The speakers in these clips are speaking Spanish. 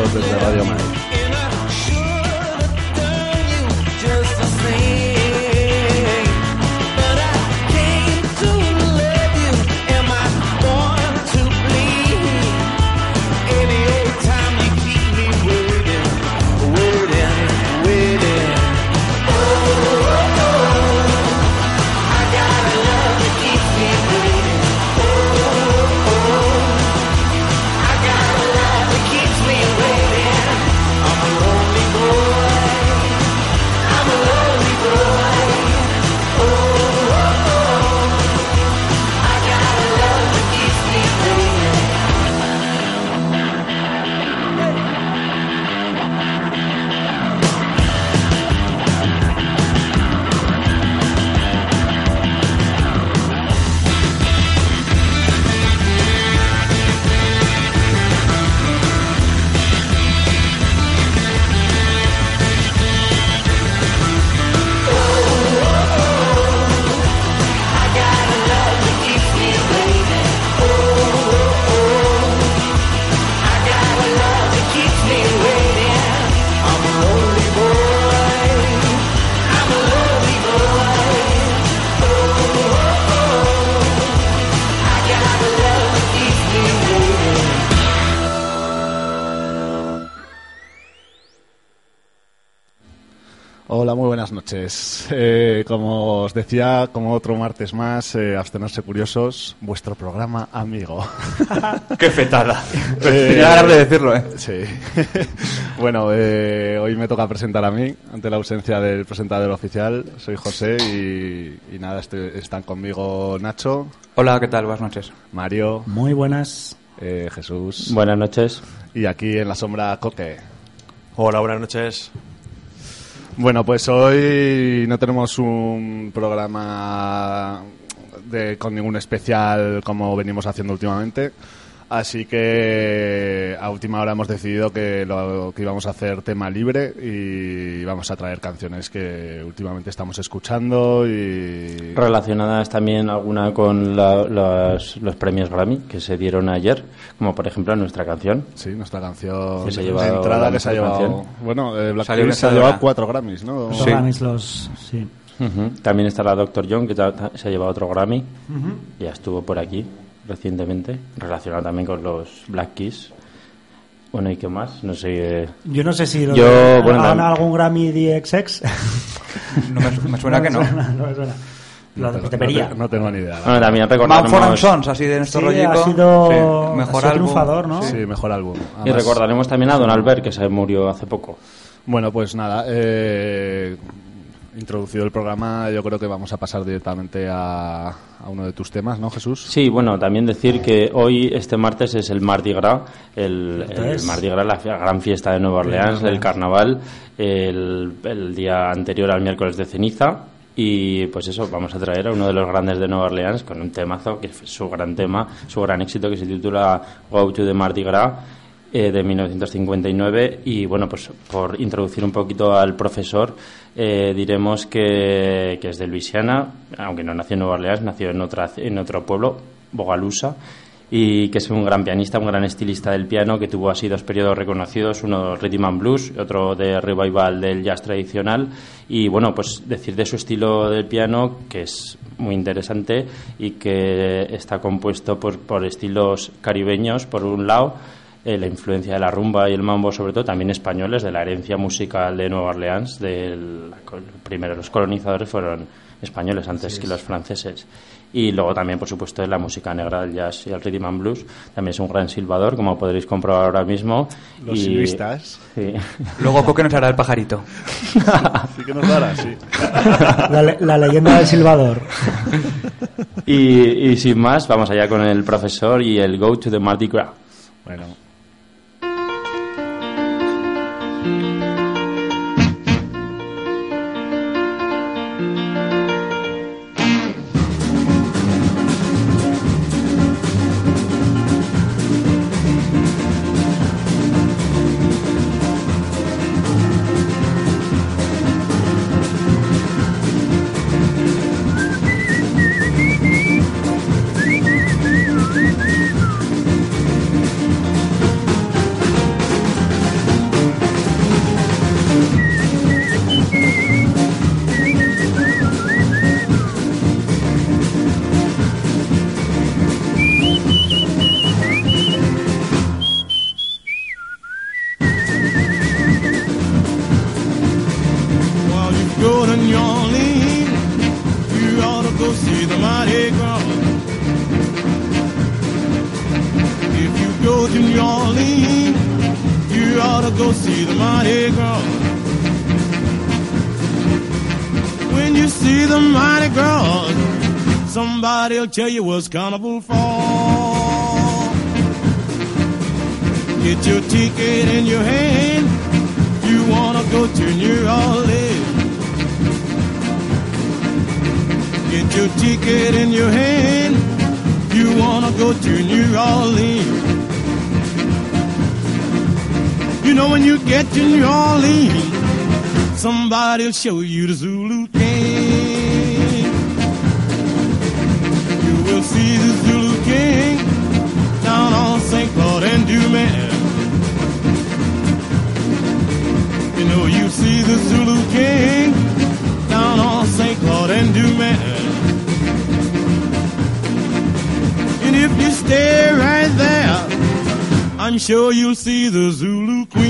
Ascenderse Curiosos desde como os decía, como otro martes más, eh, Abstenerse Curiosos, vuestro programa amigo. ¡Qué fetada! Eh, Tenía ganas de decirlo, ¿eh? Sí. bueno, eh, hoy me toca presentar a mí, ante la ausencia del presentador oficial. Soy José y, y nada, estoy- están conmigo Nacho, Hola, ¿qué tal? Buenas noches. Mario, Muy buenas. eh, Jesús Buenas noches. y aquí en la sombra Coque. Hola, buenas noches. Bueno, pues hoy no tenemos un programa de, con ningún especial como venimos haciendo últimamente. Así que a última hora hemos decidido que lo que íbamos a hacer tema libre y vamos a traer canciones que últimamente estamos escuchando y Relacionadas también alguna con la- los, los premios Grammy que se dieron ayer, como por ejemplo nuestra canción. sí, nuestra canción Que se ha de llevado entrada la que se ha llevado. canción. Bueno, eh, Black Salió se ha llevado cuatro Grammys, ¿no? Los Sí. Grammys, los. Sí. También está la Dr. John, que se ha llevado otro Grammy. Ya estuvo por aquí recientemente, relacionado también con los Black Keys. Bueno, ¿y qué más? No sé. eh, Yo no sé si lo Yo, de- bueno, ¿han la- algún Grammy DXX. No me, me suena que no. no me suena. No, no te- no tengo ni idea. Bueno, también Sons, así de nuestro Sí, rollico. ha sido, Sí, mejor ha sido álbum. triunfador, ¿no? Sí, mejor álbum. y Además- recordaremos también a Don Albert, que se murió hace poco. Bueno, pues nada, eh, introducido el programa, yo creo que vamos a pasar directamente a, a uno de tus temas, ¿no, Jesús? Sí, bueno, también decir que hoy, este martes, es el Mardi Gras, el, Mardi Gras, la gran fiesta de Nueva Orleans, el carnaval, el, el día anterior al miércoles de ceniza. Y pues eso, vamos a traer a uno de los grandes de Nueva Orleans con un temazo, que es su gran tema, su gran éxito, que se titula Go to the Mardi Gras. eh, de 1959 y bueno pues por introducir un poquito al profesor eh, diremos que, que es de Luisiana aunque no nació en Nueva Orleans nació en otra en otro pueblo Bogalusa y que es un gran pianista un gran estilista del piano que tuvo así dos periodos reconocidos uno rhythm and blues otro de revival del jazz tradicional y bueno pues decir de su estilo del piano que es muy interesante y que está compuesto por, por estilos caribeños por un lado eh, la influencia de la rumba y el mambo, sobre todo también españoles, de la herencia musical de Nueva Orleans. Del, primero los colonizadores fueron españoles antes que los franceses. Y luego también, por supuesto, de la música negra, el jazz y el rhythm and blues. También es un gran silbador, como podréis comprobar ahora mismo. Los Y-. Sí. Luego, ¿por qué nos hará el pajarito? Sí que nos dará, sí. La, le- la leyenda del Silvador. y, y sin más, vamos allá con el profesor y el Go to the Mardi Gras. Bueno, tell you what's carnival for. Get your ticket in your hand. You wanna go to New Orleans. Get your ticket in your hand. You wanna go to New Orleans. You know when you get to New Orleans, somebody'll show you the Zulu the Zulu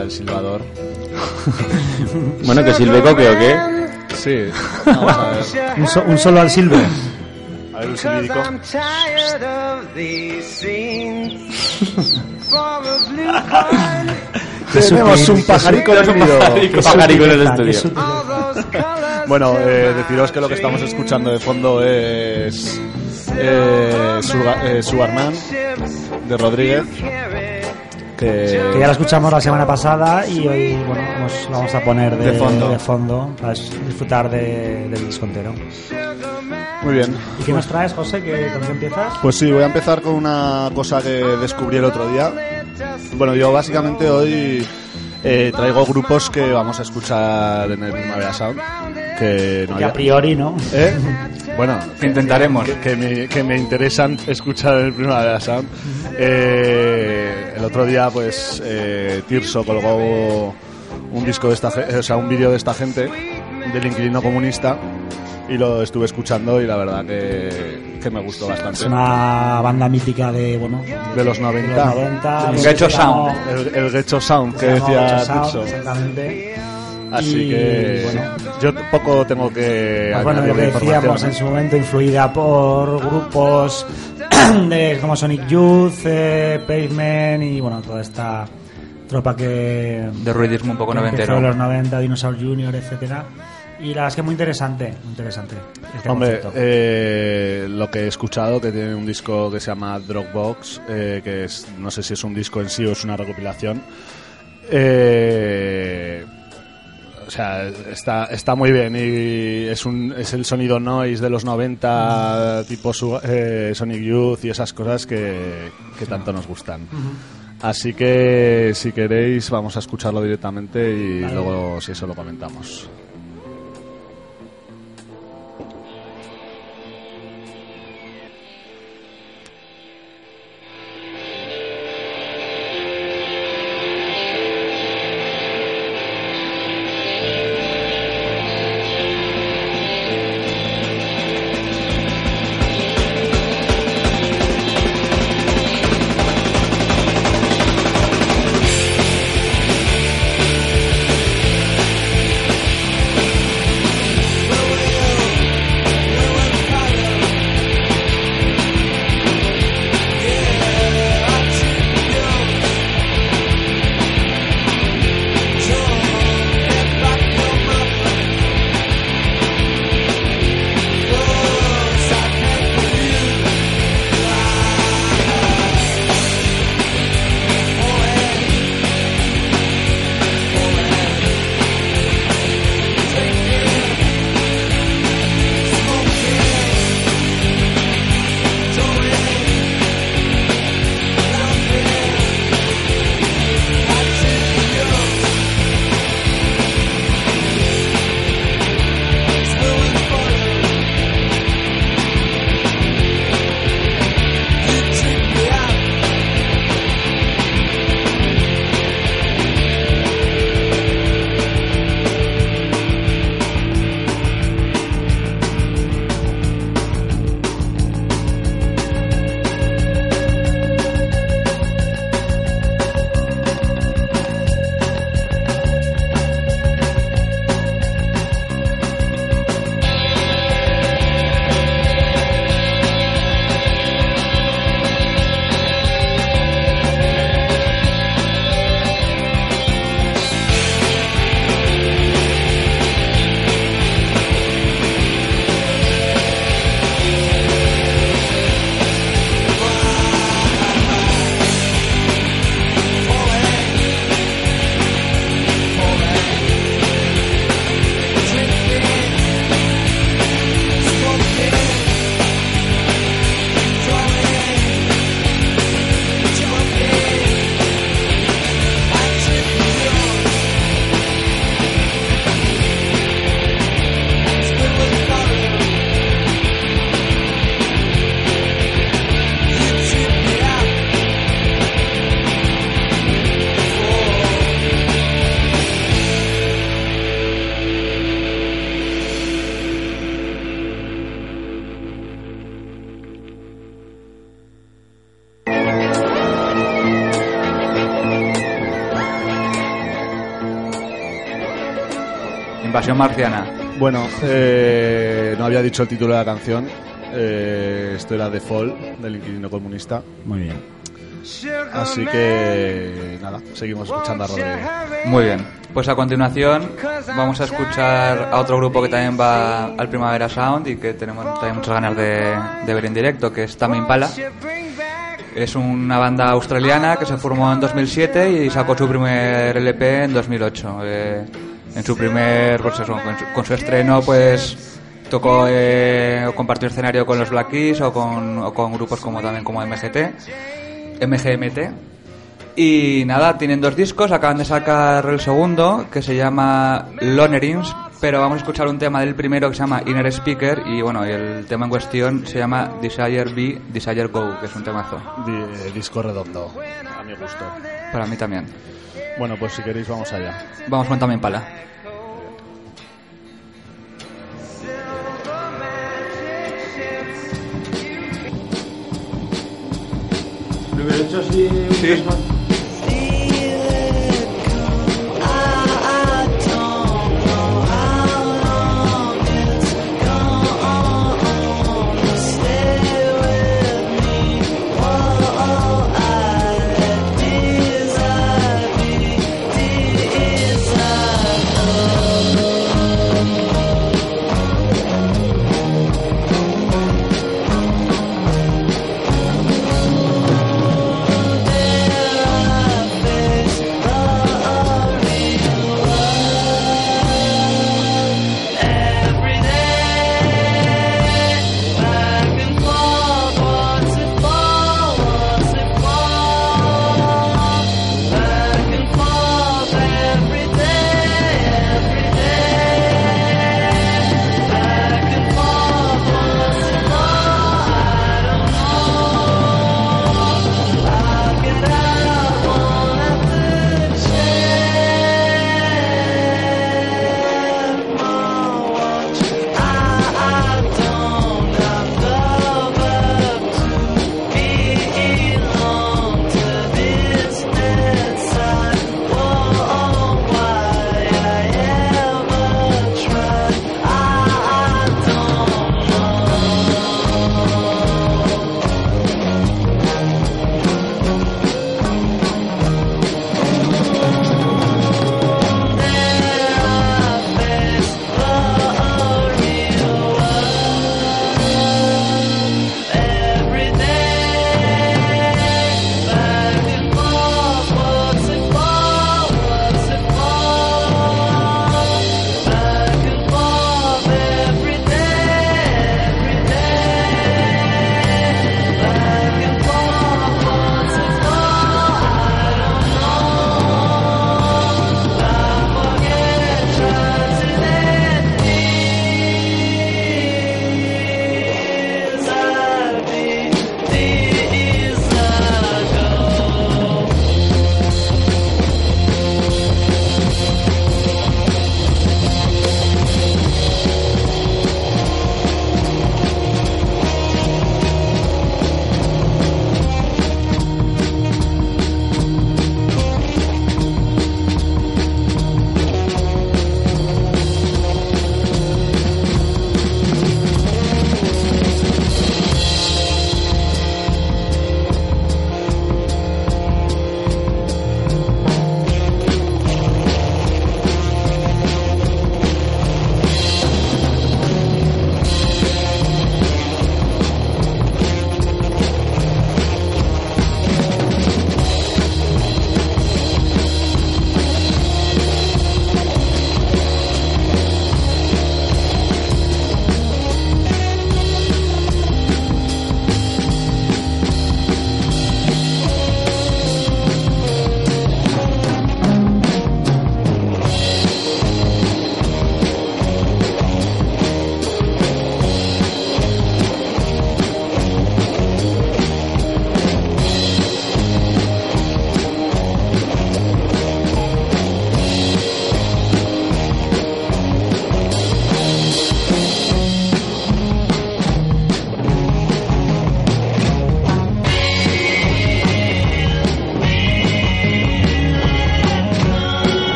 del silbador. Bueno, que Silveco, creo que. Sí, vamos a ver. Un, so- un solo al silbo. A ver un silbico. I'm tired of these scenes. For a blue coin, Tenemos un pajarico de ruido. Pajarico, en el Qué estudio. sutileza. Bueno, eh, deciros que lo que estamos escuchando de fondo es eh, eh, Sugarman de Rodríguez. Que, Que ya la escuchamos la semana pasada y hoy bueno, nos la vamos a poner de, De fondo. de fondo para dis- disfrutar de- del disco entero. Muy bien. ¿Y qué nos traes, José? ¿Qué, ¿Con qué empiezas? Pues sí, voy a empezar con una cosa que descubrí el otro día. Bueno, yo básicamente hoy eh, traigo grupos que vamos a escuchar en el Primavera Sound. Que no Que a priori, ¿no? ¿Eh? Bueno, Que intentaremos. que, que me, que me interesan escuchar el Primavera Sound. Eh, el otro día, pues, eh, Tirso colgó un disco de esta o sea, un vídeo de esta gente, del inquilino comunista, y lo estuve escuchando y la verdad que, que me gustó bastante. Es una banda mítica de, bueno, De los 90. de los 90. Un de- Ghetto se llamó- Sound. El, el Ghetto Sound que decía Sound, Tirso. Exactamente. Así Y, que bueno, yo poco tengo que Pues bueno, lo que de decíamos en su momento, influida por grupos de como Sonic Youth, eh, Pavement y bueno, toda esta tropa que De ruidismo un poco noventero. en los 90, Dinosaur Jr., etcétera. Y la verdad es que muy interesante, muy interesante. este Hombre, concepto. eh, lo que he escuchado, que tiene un disco que se llama Dropbox, eh, que es, no sé si es un disco en sí o es una recopilación. Eh, o sea, está, está muy bien y es, un, es el sonido noise de los 90, tipo su- eh, Sonic Youth y esas cosas que, que tanto nos gustan. Así que si queréis vamos a escucharlo directamente y luego si eso lo comentamos. Invasión marciana. Bueno, eh, no había dicho el título de la canción. Eh, esto era The Fall, del inquilino comunista. Muy bien. Así que nada, seguimos escuchando a Rodrigo. Muy bien. Pues a continuación vamos a escuchar a otro grupo que también va al Primavera Sound y que tenemos también muchas ganas de, de ver en directo, que es Tame Impala. Es una banda australiana que se formó en 2007 y sacó su primer LP en 2008. Eh, en su primer, pues eso, con, su, con su estreno, pues tocó eh, o compartió escenario con los Black Keys o con, o con grupos como también como MGT, MGMT. Y nada, tienen dos discos, acaban de sacar el segundo, que se llama Lonerings, pero vamos a escuchar un tema del primero que se llama Inner Speaker, y bueno, y el tema en cuestión se llama Desire Be, Desire Go, que es un temazo. Di- disco redondo, a mi gusto. Para mí también. Bueno, pues si queréis vamos allá. Vamos con Tame Impala. There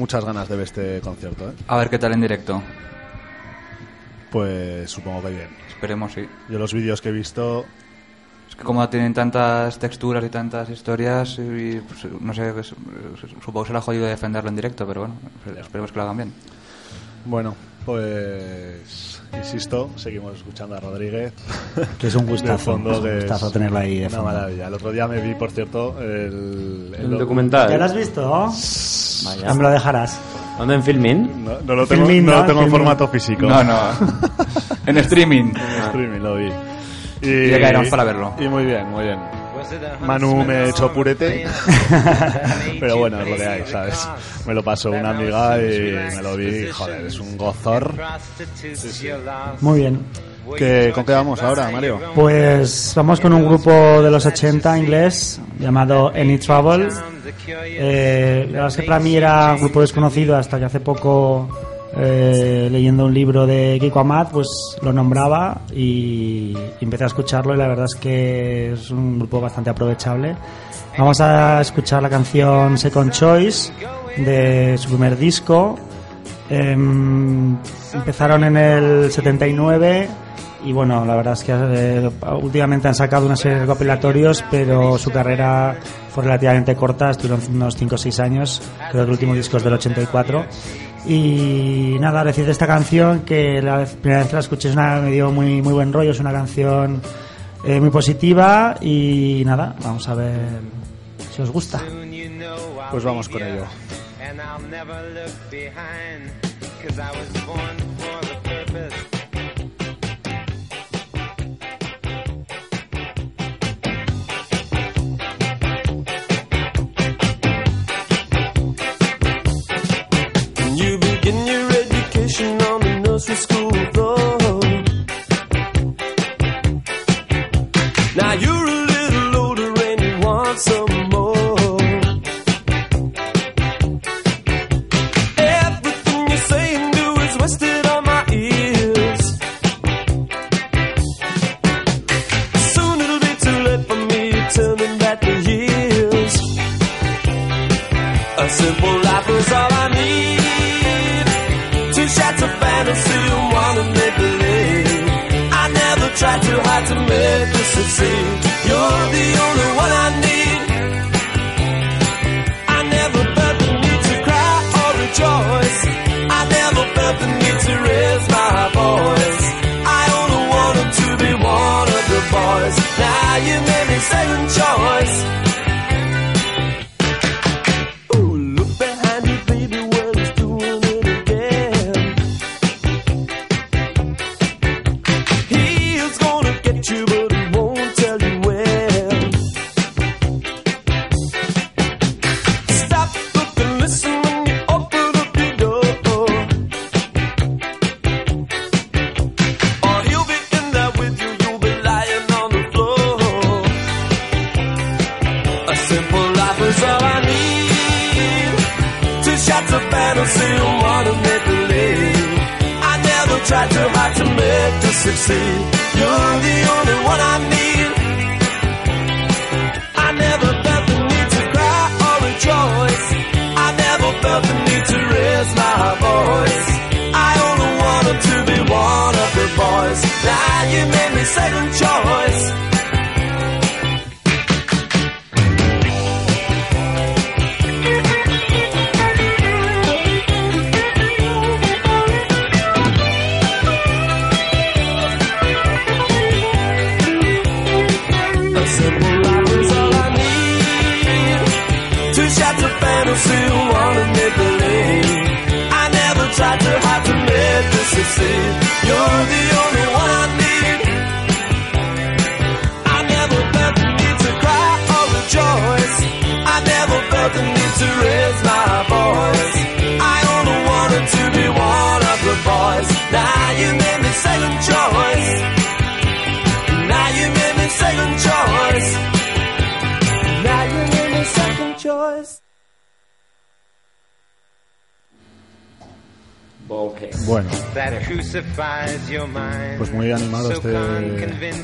muchas ganas de ver este concierto, ¿eh? A ver qué tal en directo. Pues supongo que bien. Esperemos, sí. Yo los vídeos que he visto, Es que como tienen tantas texturas y tantas historias, y, pues, no sé, pues, supongo que será jodido defenderlo en directo, pero bueno, esperemos que lo hagan bien. bueno, pues insisto, seguimos escuchando a Rodríguez. Que es un De gustazo, fondo, es un gustazo es tenerla ahí de Una fondo. maravilla. El otro día me vi, por cierto, el, El docu- documental. ¿Ya lo has visto? Vaya. Ya me lo dejarás. ¿Dónde en Filmin? No, no lo tengo, Filmin, no lo ¿no? tengo en formato físico. No, no. en streaming. En streaming lo vi. Y, Ya caeremos para verlo. Y muy bien, muy bien. Manu me echó purete, pero bueno, es lo que hay, ¿sabes? Me lo pasó una amiga y me lo vi, joder, es un gozor. Muy bien. ¿Qué, ¿Con qué vamos ahora, Mario? Pues vamos con un grupo de los 80 inglés llamado Any Trouble. Eh, la verdad es que para mí era un grupo desconocido hasta que hace poco, eh, leyendo un libro de Kiko Amat, pues lo nombraba y, empecé a escucharlo y la verdad es que es un grupo bastante aprovechable. Vamos a escuchar la canción Second Choice de su primer disco. Em, empezaron en el 79 y bueno, la verdad es que eh, últimamente han sacado una serie de recopilatorios, pero su carrera fue relativamente corta, estuvieron unos 5 o 6 años, creo que el último disco es del 84. Y nada, decir de esta canción que la vez- primera vez que la escuché es una, me dio muy, muy buen rollo, es una canción eh, muy positiva y nada, vamos a ver si os gusta. Pues vamos con ello. The nursery school floor. Now you're a little older and you want some more. Everything you say and do is wasted on my ears. Soon it'll be too late for me to turn back the years. A simple life is all tried to make this succeed. You're the only one I need. I never felt the need to cry or rejoice. I never felt the need to raise my voice. I only wanted to be one of the boys. Now you made me second choice.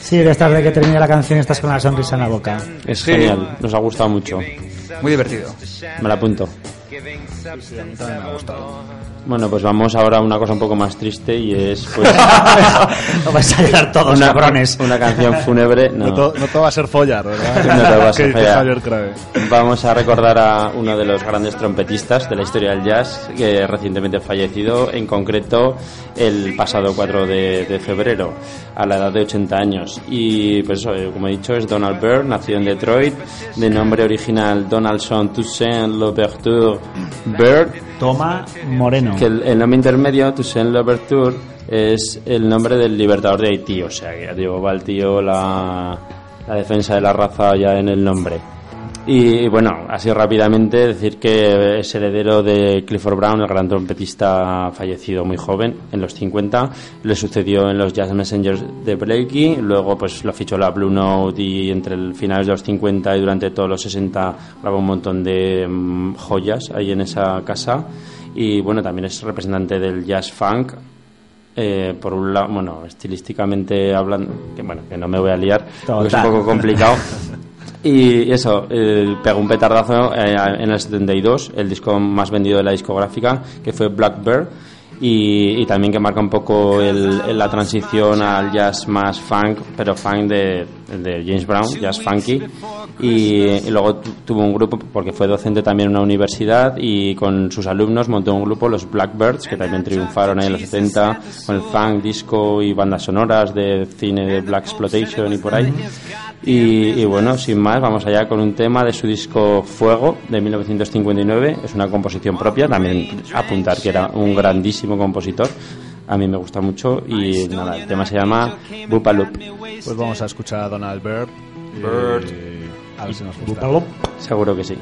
Sí, de estas de que termine la canción estás con la sonrisa en la boca. Es Sí. genial, nos ha gustado mucho. Muy divertido. Me la apunto. Sí, a mí también me ha gustado. Bueno, pues vamos ahora a una cosa un poco más triste y es pues Lo vais a llorar todos, una, cabrones. una canción fúnebre. No, No. to- no todo va a ser follar, ¿verdad? No todo va a ser follar. Vamos a recordar a uno de los grandes trompetistas de la historia del jazz, que recientemente fallecido, en concreto el pasado 4 de, de febrero, a la edad de 80 años. Y pues eh, como he dicho, es Donald Byrd, nacido en Detroit, de nombre original Donaldson Toussaint Louverture Byrd, Toma Moreno. que el, el nombre intermedio, Toussaint Louverture, es el nombre del libertador de Haití, o sea que va el tío la, la defensa de la raza ya en el nombre. Y bueno, así rápidamente decir que es heredero de Clifford Brown, el gran trompetista fallecido muy joven, en los 50. Le sucedió en los Jazz Messengers de Blakey, luego pues lo fichó la Blue Note y entre el finales de los 50 y durante todos los 60 grabó un montón de mm, joyas ahí en esa casa. Y bueno, también es representante del jazz funk, eh, por un lado, bueno, estilísticamente hablando, que bueno, que no me voy a liar, es un poco complicado. Y eso, eh, pegó un petardazo eh, en el 72, el disco más vendido de la discográfica, que fue Blackbird, y, y también que marca un poco el- la transición al jazz más funk, pero funk de, de James Brown, jazz funky. Y, y luego tu- tuvo un grupo, porque fue docente también en una universidad, y con sus alumnos montó un grupo, los Blackbirds, que también triunfaron ahí en los 70, con el funk, disco y bandas sonoras de cine de Black Exploitation y por ahí. Y, y bueno, sin más, vamos allá con un tema de su disco Fuego de 1959. Es una composición propia, también apuntar que era un grandísimo compositor. A mí me gusta mucho y nada, el tema se llama Bupaloop. Pues vamos a escuchar a Donald Byrd. y- Byrd. A ver si nos gusta. Seguro que sí.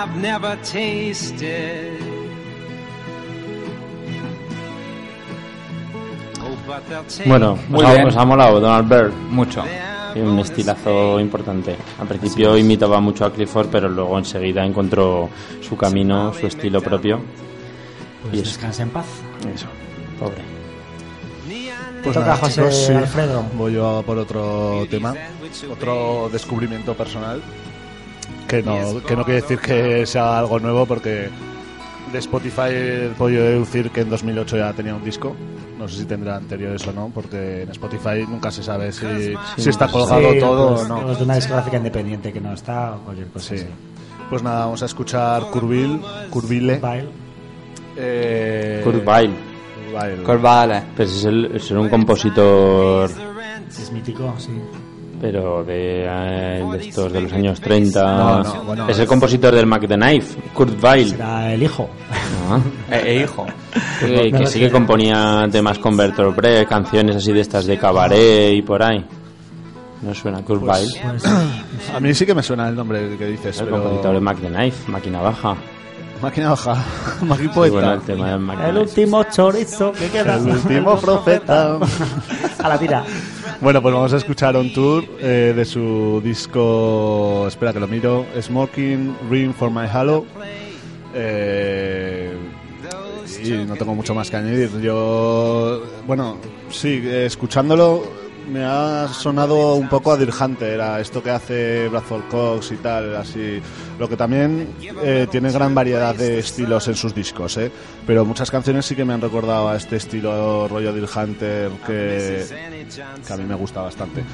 I've never tasted. Oh, but they'll take Bueno, Muy os ha, bien. os ha molado Donald Byrd. Mucho. Tiene un estilazo importante. Al principio imitaba mucho a Clifford, pero luego enseguida encontró su camino, su estilo propio. Pues Y eso. descansa en paz. Eso, pobre. Pues Toca José sí. Alfredo. Voy yo a por otro tema, otro descubrimiento personal. Que no, que no quiere decir que sea algo nuevo, porque de Spotify he podido deducir que en 2008 ya tenía un disco. No sé si tendrá anteriores o no, porque en Spotify nunca se sabe si, si está colgado Sí, todo pues, o no. los de una discográfica independiente que no está o cualquier cosa Sí. así. Pues nada, vamos a escuchar Curville, Curville. Vile. Eh, Weill. Weill. Corvale. Pues es, el- es un compositor, Es mítico, sí. Pero de, eh, de estos de los años 30. No, no, bueno, es el compositor del Mac the Knife, Kurt Weill. Será el hijo. Ah. Eh, eh, hijo. Que, No, que no, sí que componía temas con Bertolt Brecht, canciones así de estas de cabaret y por ahí. ¿No suena Kurt Weill? Pues, A mí sí que me suena el nombre que dices, Es el pero... compositor de Mac the Knife, máquina baja. Máquina baja, máquina Sí, poeta. bueno, el tema último chorizo que queda. El último profeta. A la tira. Bueno, pues vamos a escuchar On Tour eh, de su disco, espera que lo miro, Smoking Ring for My Halo. Eh, y no tengo mucho más que añadir. Yo, bueno, sí, eh, escuchándolo me ha sonado un poco a Deer Hunter, a esto que hace Bradford Cox y tal, así. Lo que también eh, tiene gran variedad de estilos en sus discos, ¿eh? Pero muchas canciones sí que me han recordado a este estilo rollo Deer Hunter que, que a mí me gusta bastante.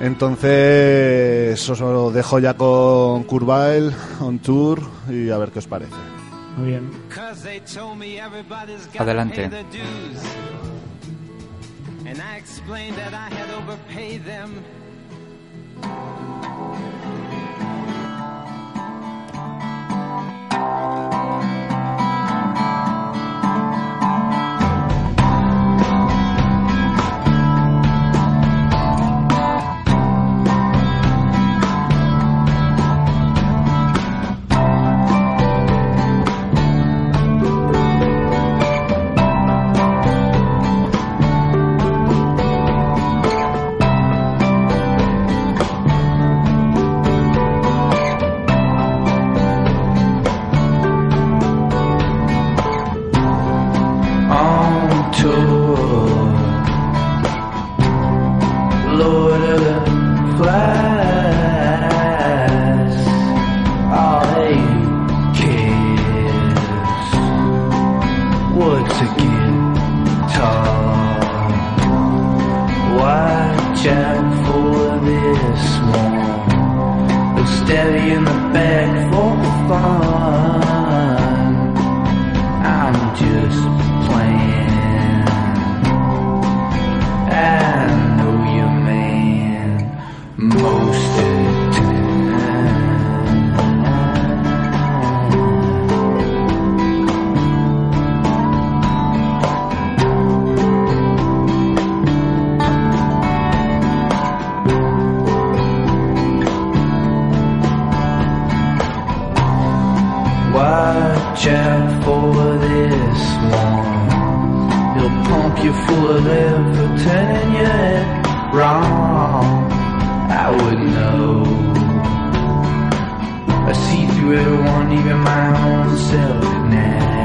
Entonces, os lo dejo ya con Curvail, On Tour y a ver qué os parece. Muy bien. Adelante. And I explained that I had overpaid them. on Watch out for this one. He'll pump you full of air for turning your head wrong. I would know. I see through everyone, even my own self now.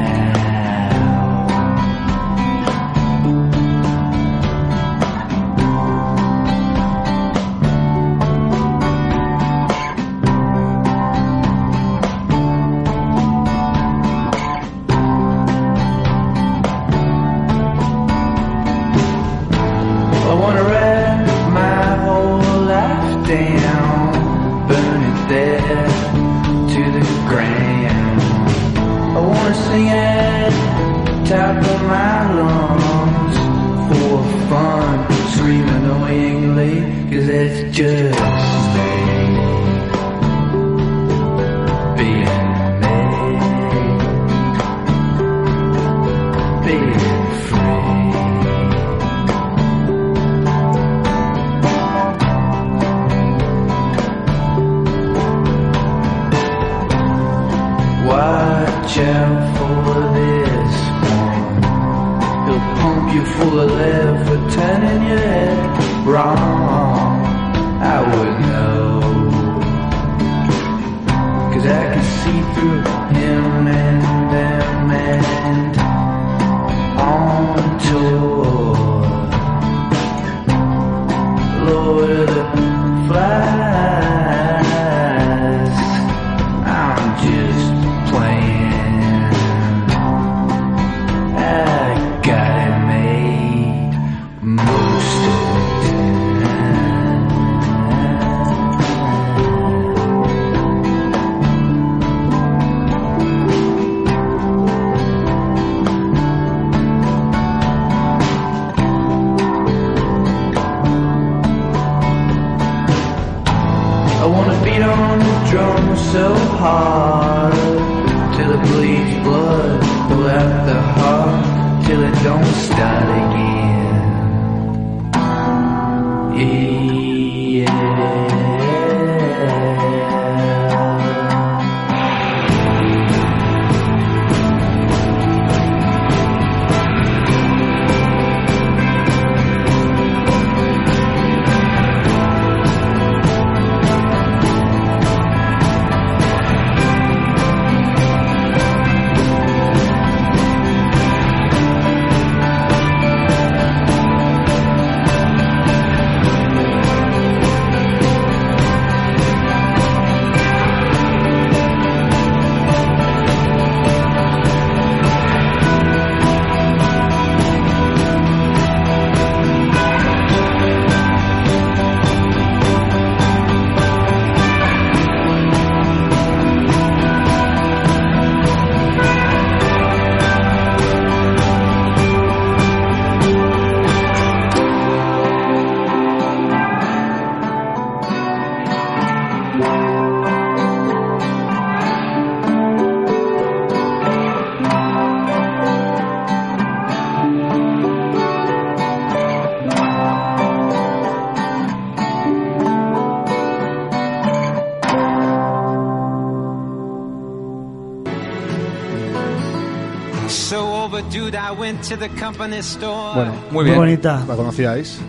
Bueno, Muy bien. bonita. ¿la conocíais?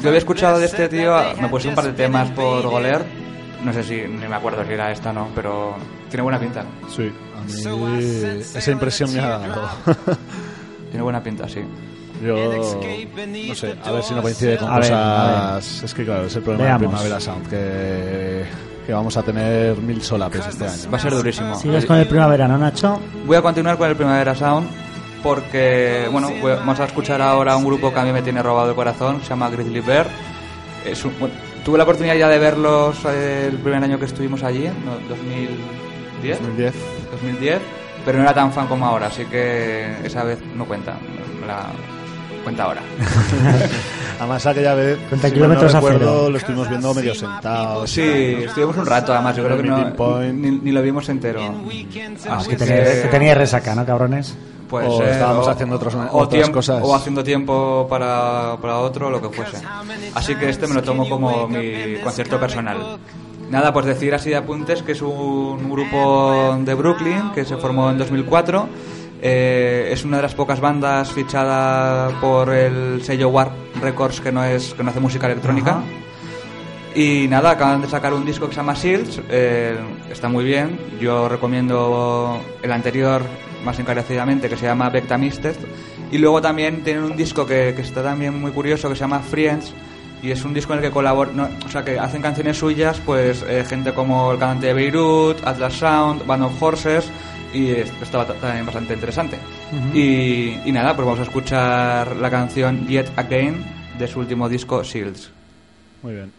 Yo había escuchado de este tío, me puse un par de temas por been golear. No sé si, ni me acuerdo si era esta o no, pero tiene buena pinta. Sí, a mí esa impresión me ha dado. Tiene buena pinta, sí. Yo no sé, a ver si no coincide con A ver, cosas. Es que claro, es el problema Veamos. de Primavera Sound, que, que vamos a tener mil solapes este año. Va a ser durísimo. ¿Sigues con el primavera, no, Nacho? Voy a continuar con el Primavera Sound porque, bueno, vamos a escuchar ahora un grupo que a mí me tiene robado el corazón, se llama Grizzly Bear. Es un- bueno, tuve la oportunidad ya de verlos eh, el primer año que estuvimos allí, ¿no? 2010, 2010. 2010, pero no era tan fan como ahora, así que esa vez no cuenta, la cuenta ahora. Además, aquella vez, Cuenta si kilómetros no recuerdo, cero. lo estuvimos viendo medio sentados. Sí, estuvimos un rato además, yo creo que no, ni, ni lo vimos entero. Ah, es que que- tenía, que tenía resaca, ¿no, cabrones? Pues, O estábamos haciendo otros- o otras tiempo- cosas. O haciendo tiempo para, para otro, lo que fuese. Así que este me lo tomo como mi concierto personal. Nada, pues decir así de apuntes que es un grupo de Brooklyn que se formó en 2004. Eh, es una de las pocas bandas fichada por el sello Warp Records que no, es, que no hace música electrónica. Y nada, acaban de sacar un disco que se llama Shields, eh, está muy bien. Yo recomiendo el anterior más encarecidamente, que se llama Bectamisted. Y luego también tienen un disco que, que está también muy curioso, que se llama Friends. Y es un disco en el que colaboran, no, o sea, que hacen canciones suyas, pues eh, gente como el cantante de Beirut, Atlas Sound, Band of Horses. Y es- está bata- también bastante interesante. y, y nada, pues vamos a escuchar la canción Yet Again de su último disco Shields. Muy bien.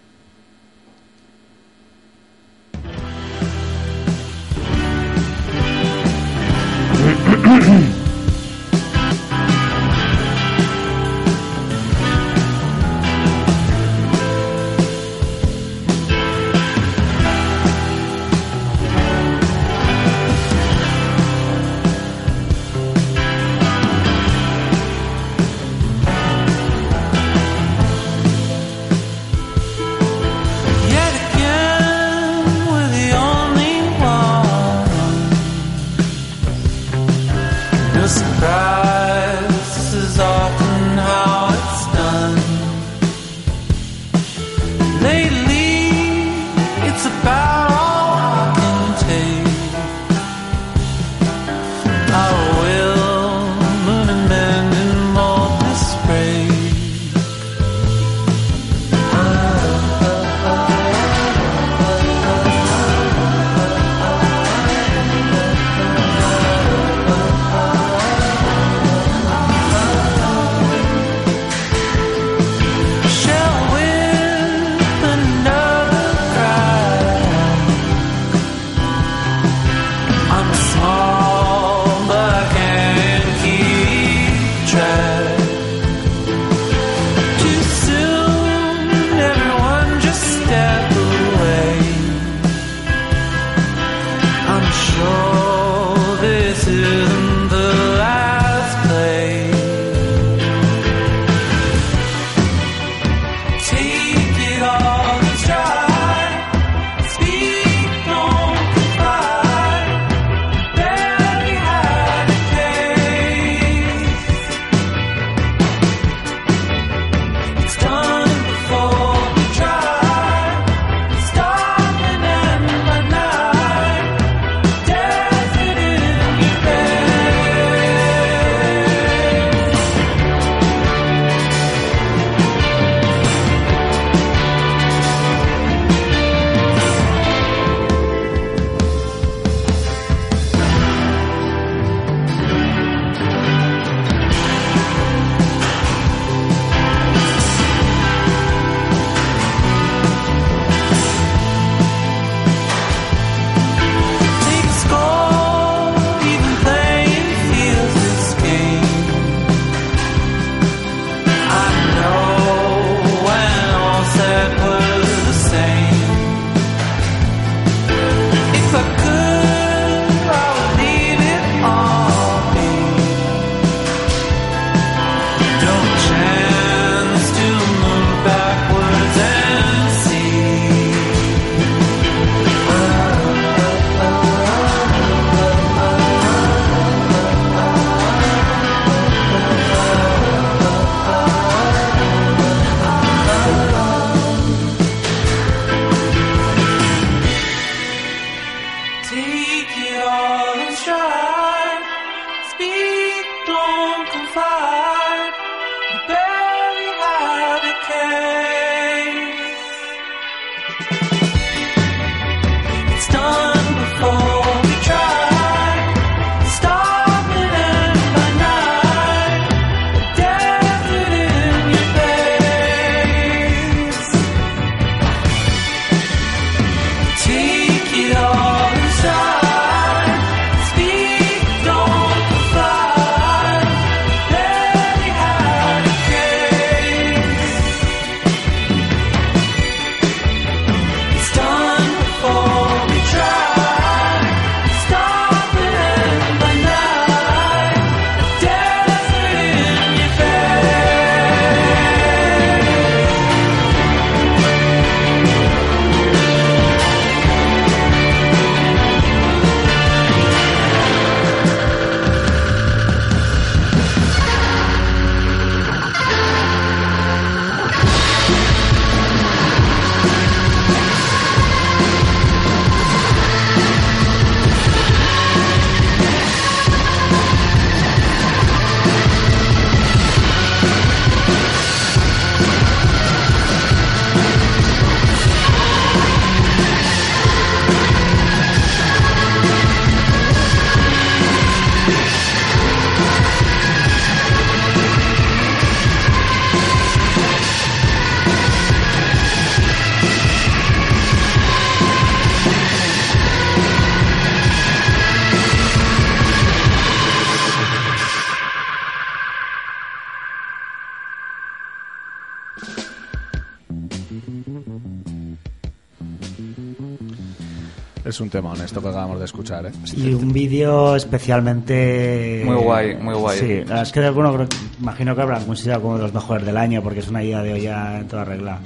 Un tema honesto que acabamos de escuchar, ¿eh? Y un vídeo especialmente... Muy guay, muy guay. Sí, la verdad es que bueno, creo- imagino que habrán considerado como de los mejores del año porque es una idea de olla en toda regla.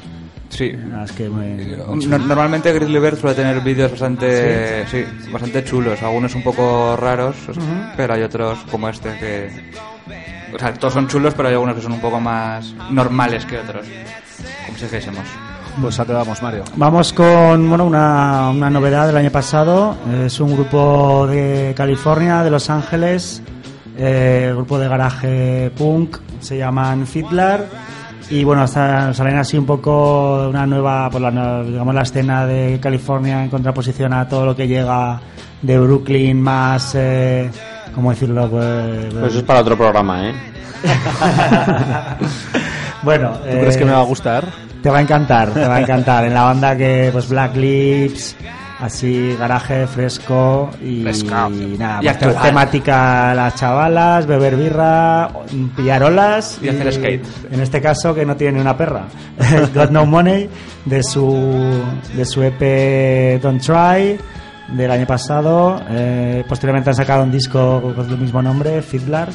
Sí. Es que muy- No- normalmente Grizzly Bear suele tener vídeos bastante sí. bastante chulos, algunos un poco raros, pero hay otros como este que o sea, todos son chulos, pero hay algunos que son un poco más normales que otros. Como si dijésemos. Pues a qué vamos, Mario. Vamos con bueno, una, una novedad del año pasado. Es un grupo de California, de Los Ángeles, eh, grupo de garaje punk, se llaman Fiddler. Y bueno, hasta salen así un poco una nueva, pues la, no- digamos, la escena de California en contraposición a todo lo que llega de Brooklyn más, eh, ¿cómo decirlo? Pues, Pues eso es para otro programa, ¿eh? bueno, ¿Tú crees que me va a gustar? Te va a encantar, te va a encantar. En la banda que, pues, Black Lips, así, garaje fresco y, nada, Y pues, temática las chavalas, beber birra, pillar olas Y hacer skate. En este caso, que no tiene ni una perra. Got No Money, de su, de su EP Don't Try. del año pasado. Eh, posteriormente han sacado un disco con el mismo nombre, Fiddler.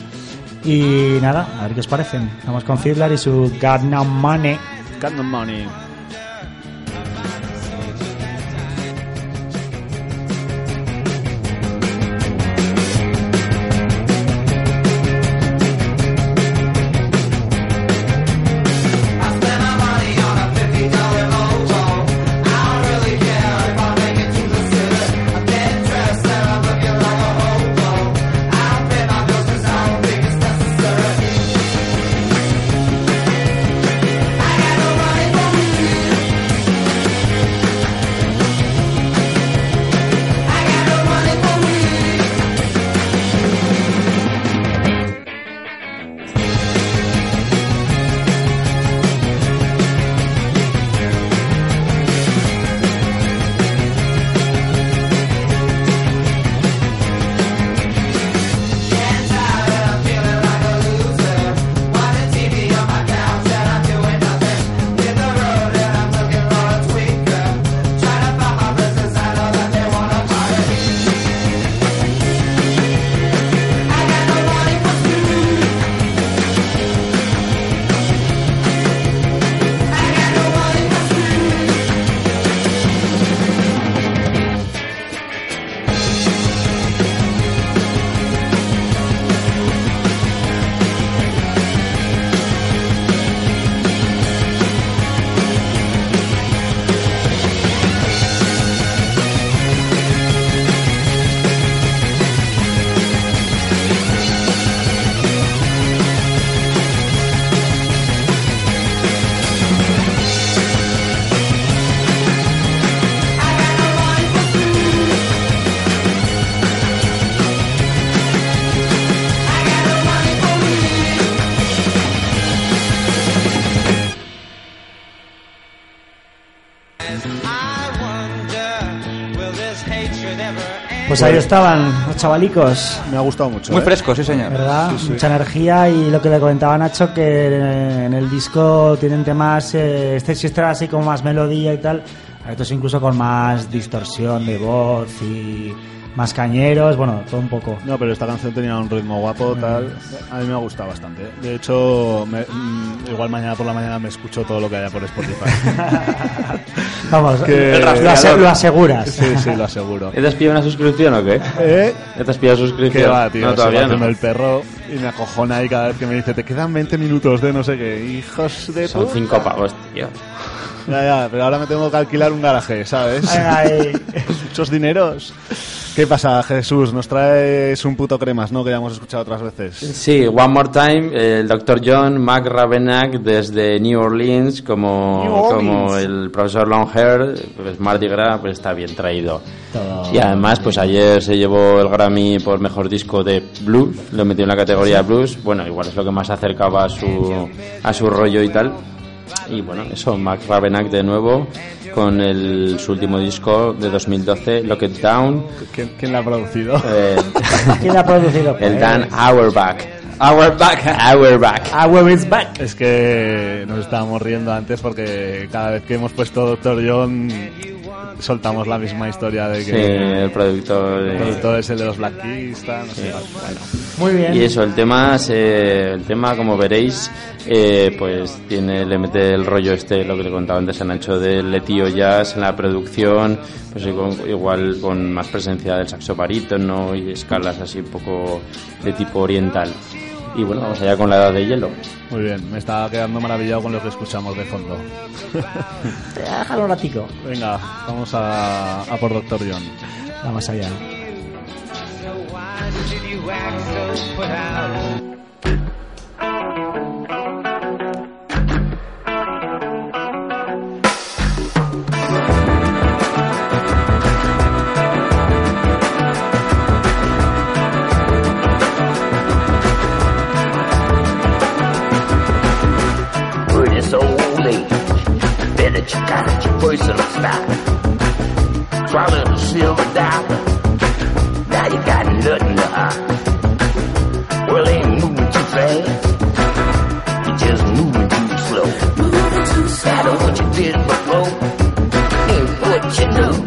Y nada, a ver qué os parecen. Vamos con Fiddler y su Got No Money. Got no money. Pues ahí estaban los chavalicos, Me ha gustado mucho. Muy ¿eh? fresco, sí, señor. ¿verdad? Mucha energía y lo que le comentaba Nacho, que en el disco tienen temas, eh, este sí está así como más melodía y tal, otros incluso con más distorsión de voz y más cañeros, bueno, todo un poco. No, pero esta canción tenía un ritmo guapo, tal. A mí me ha gustado bastante. De hecho, me- mm, igual mañana por la mañana me escucho todo lo que haya por Spotify. Vamos, Que- lo, ase- lo aseguras. sí, sí, lo aseguro. ¿Ya te has pillado una suscripción o qué? ¿Eh? ¿Ya te has pillado suscripción? Que va, tío, No, todavía no. el perro y me acojona ahí cada vez que me dice, te quedan 20 minutos de no sé qué. Hijos de Son puta. cinco pavos, tío. Ya, ya, pero ahora me tengo que alquilar un garaje, ¿sabes? Ay, Muchos dineros. ¿Qué pasa, Jesús? Nos traes un puto cremas, ¿no? Que ya hemos escuchado otras veces. Sí, One More Time, el Dr. John Mac Ravenack desde New Orleans, como, New Orleans. como el profesor Longhair, pues Mardi Gras, pues está bien traído. Todo. Y además, pues ayer se llevó el Grammy por mejor disco de blues, lo metió en la categoría blues. Bueno, igual es lo que más acercaba a su, a su rollo y tal. Y bueno, eso, Mac Ravenack de nuevo con el, su último disco de 2012, Lock It Down. ¿Quién, quién la ha producido? eh, ¿Quién la ha producido? el Dan Auerbach. Auerbach. Auerbach. Ah, where it's back. Es que nos estábamos riendo antes porque cada vez que hemos puesto Doctor John soltamos la misma historia de que Sí, el productor. el productor es el de los Black Keys, no sé. Bueno, Muy bien. Y eso, el tema, se- el tema como veréis, eh, pues tiene, le mete el rollo este, lo que le contaba antes a Nacho, del letío jazz en la producción, pues igual- igual con más presencia del saxo barítono y escalas así un poco de tipo oriental. Y bueno, vamos allá con la edad de hielo. muy bien, me estaba quedando maravillado con lo que escuchamos de fondo. Déjalo un ratico. Venga, vamos a, a por Doctor John. Vamos allá. Better check out your personal style. Swallow the silver dollar. Now you got nothing to hide. Well, ain't moving too fast. You're just moving too slow. Matter what you did before. Ain't what you know.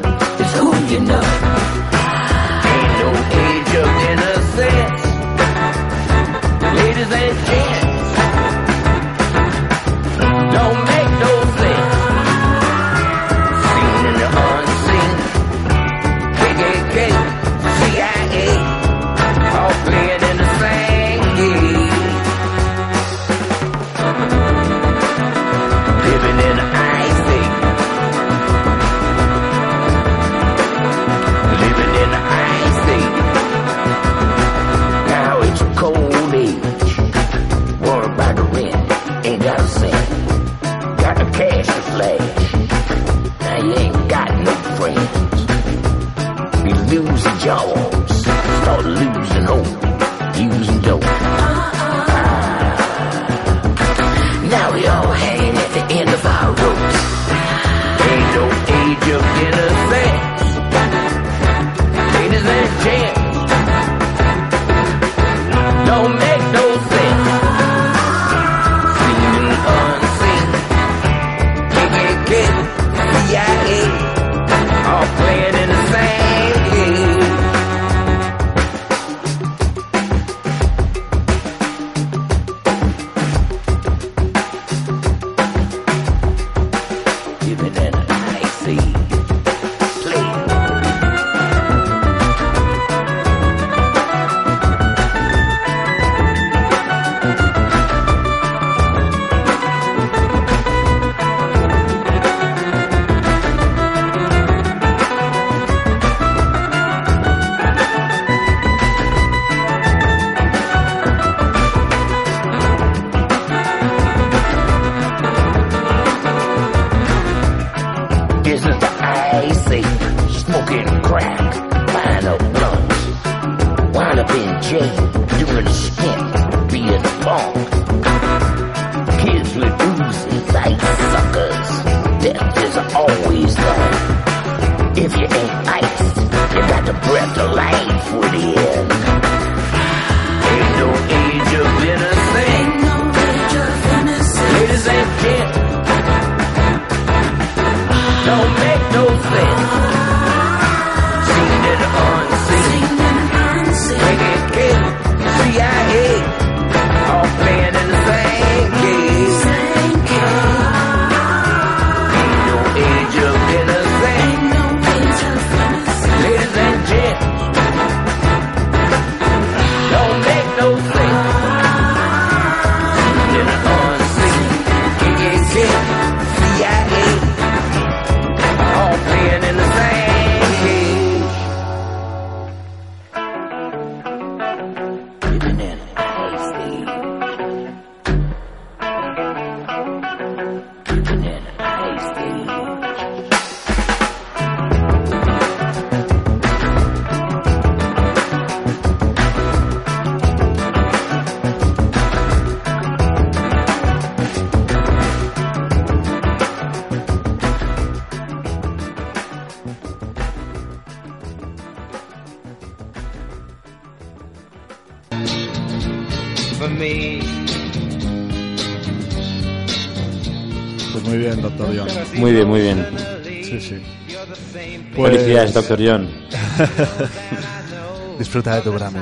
Felicidades, doctor John. Disfruta de tu Grammy.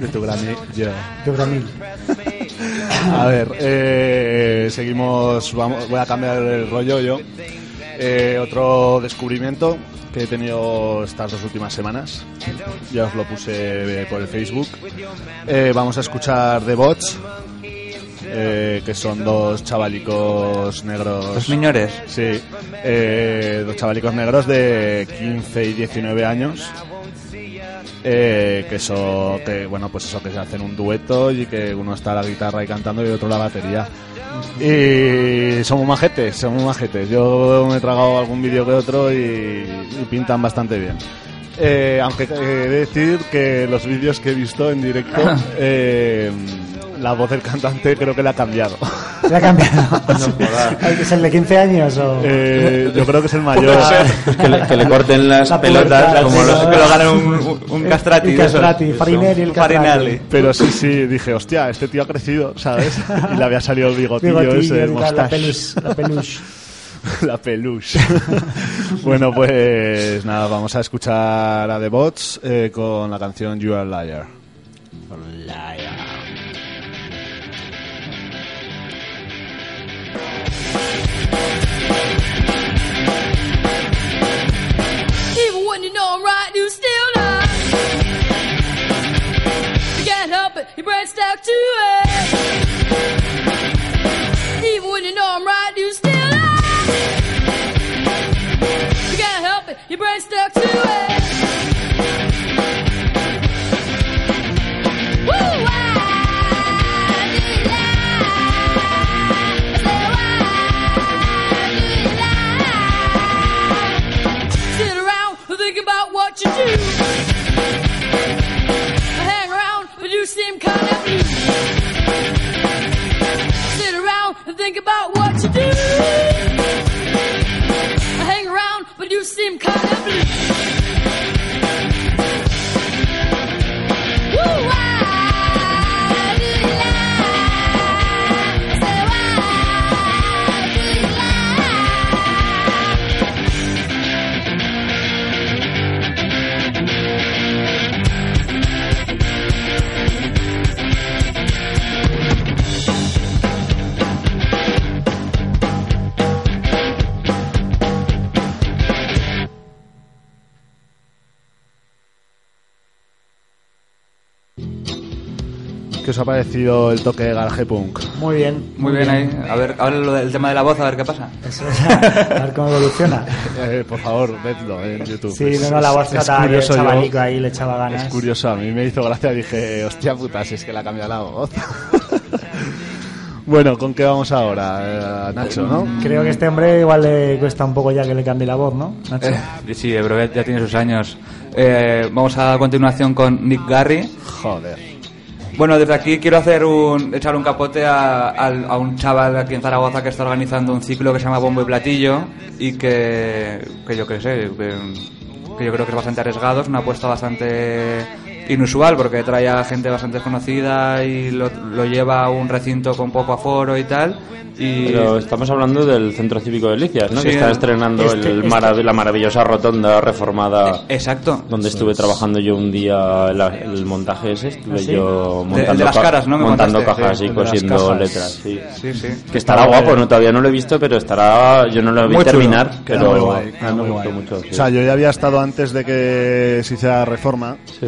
De tu Grammy, yo. Tu Grammy. A ver, eh, seguimos. Vamos, voy a cambiar el rollo yo. Eh, otro descubrimiento que he tenido estas dos últimas semanas. Ya os lo puse por el Facebook. Eh, vamos a escuchar The Bots. Eh, que son dos chavalicos negros. Dos miñores. Sí, eh, dos chavalicos negros de 15 y 19 años. eh, que eso, que bueno, pues eso, que se hacen un dueto y que uno está a la guitarra y cantando y otro la batería. Y somos majetes, somos majetes. Yo me he tragado algún vídeo que otro y, y pintan bastante bien. Eh, aunque he de decir que los vídeos que he visto en directo, eh, la voz del cantante creo que la ha cambiado. ¿Le ha cambiado? ¿Es el de 15 años o...? Eh, yo creo que es el mayor. que, le, que le corten las La pelotas puerta, como los. Que lo ganen un, castrati. El de esos. castrati, Farinelli, el castrati. Farinelli. Pero sí, sí, dije, hostia, este tío ha crecido, ¿sabes? Y le había salido el bigotillo, Bigotillo, ese, el la peluche. La peluche. La peluche. bueno, pues nada, vamos a escuchar a The Bots eh, con la canción You Are a Liar. When you still lie. You can't help it, your brain's stuck to it. Even when you know I'm right, you still lie. You can't help it, your brain's stuck to it. But you seem kind of blue. Os ha parecido el toque de garaje punk? Muy bien. Muy bien ahí. A ver, ahora lo del tema de la voz, a ver qué pasa. Eso es, a ver cómo evoluciona. Eh, por favor, vedlo en YouTube. Sí, Es- no, no, la voz es- es trataba bien, curioso, yo- ahí, le echaba ganas. Es curioso, a mí me hizo gracia, dije, hostia puta, si es que le ha cambiado la voz. bueno, ¿con qué vamos ahora, eh, Nacho, no? Creo que este hombre igual le cuesta un poco ya que le cambie la voz, ¿no? Nacho? Eh, sí, pero ya, ya tiene sus años. Eh, vamos a continuación con Nick Garry. Joder. Bueno, desde aquí quiero hacer un, echar un capote a, al- a un chaval aquí en Zaragoza que está organizando un ciclo que se llama Bombo y Platillo y que, que yo qué sé, que, que yo creo que es bastante arriesgado, es una apuesta bastante inusual porque trae a gente bastante desconocida y lo, lo lleva a un recinto con poco aforo y tal. Y Pero estamos hablando del Centro Cívico de Delicias, ¿no? Sí, que está el- estrenando este- el este- marav- la maravillosa rotonda reformada. Exacto. Donde estuve trabajando yo un día la- el montaje ese. Estuve ¿Ah, sí? yo De- montando, el de las ca- caras, ¿no? Me montando cajas sí, y de cosiendo letras. Sí. Sí, sí. Que estará guapo, no todavía no lo he visto, pero estará. Yo no lo vi Muy chulo. terminar, Queda pero muy guay, me guay. gustó mucho. sí. O sea, yo ya había estado antes de que se hiciera reforma y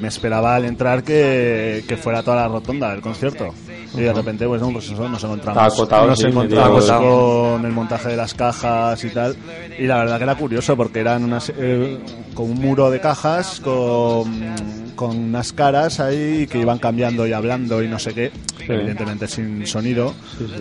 me esperaba al entrar que, que fuera toda la rotonda del concierto. Y de repente, pues, no, pues eso, nos encontramos, acotado, nos sí, encontramos con el montaje de las cajas y tal. Y la verdad que era curioso porque eran unas, eh, con un muro de cajas con, con unas caras ahí que iban cambiando y hablando y no sé qué. Evidentemente sin sonido,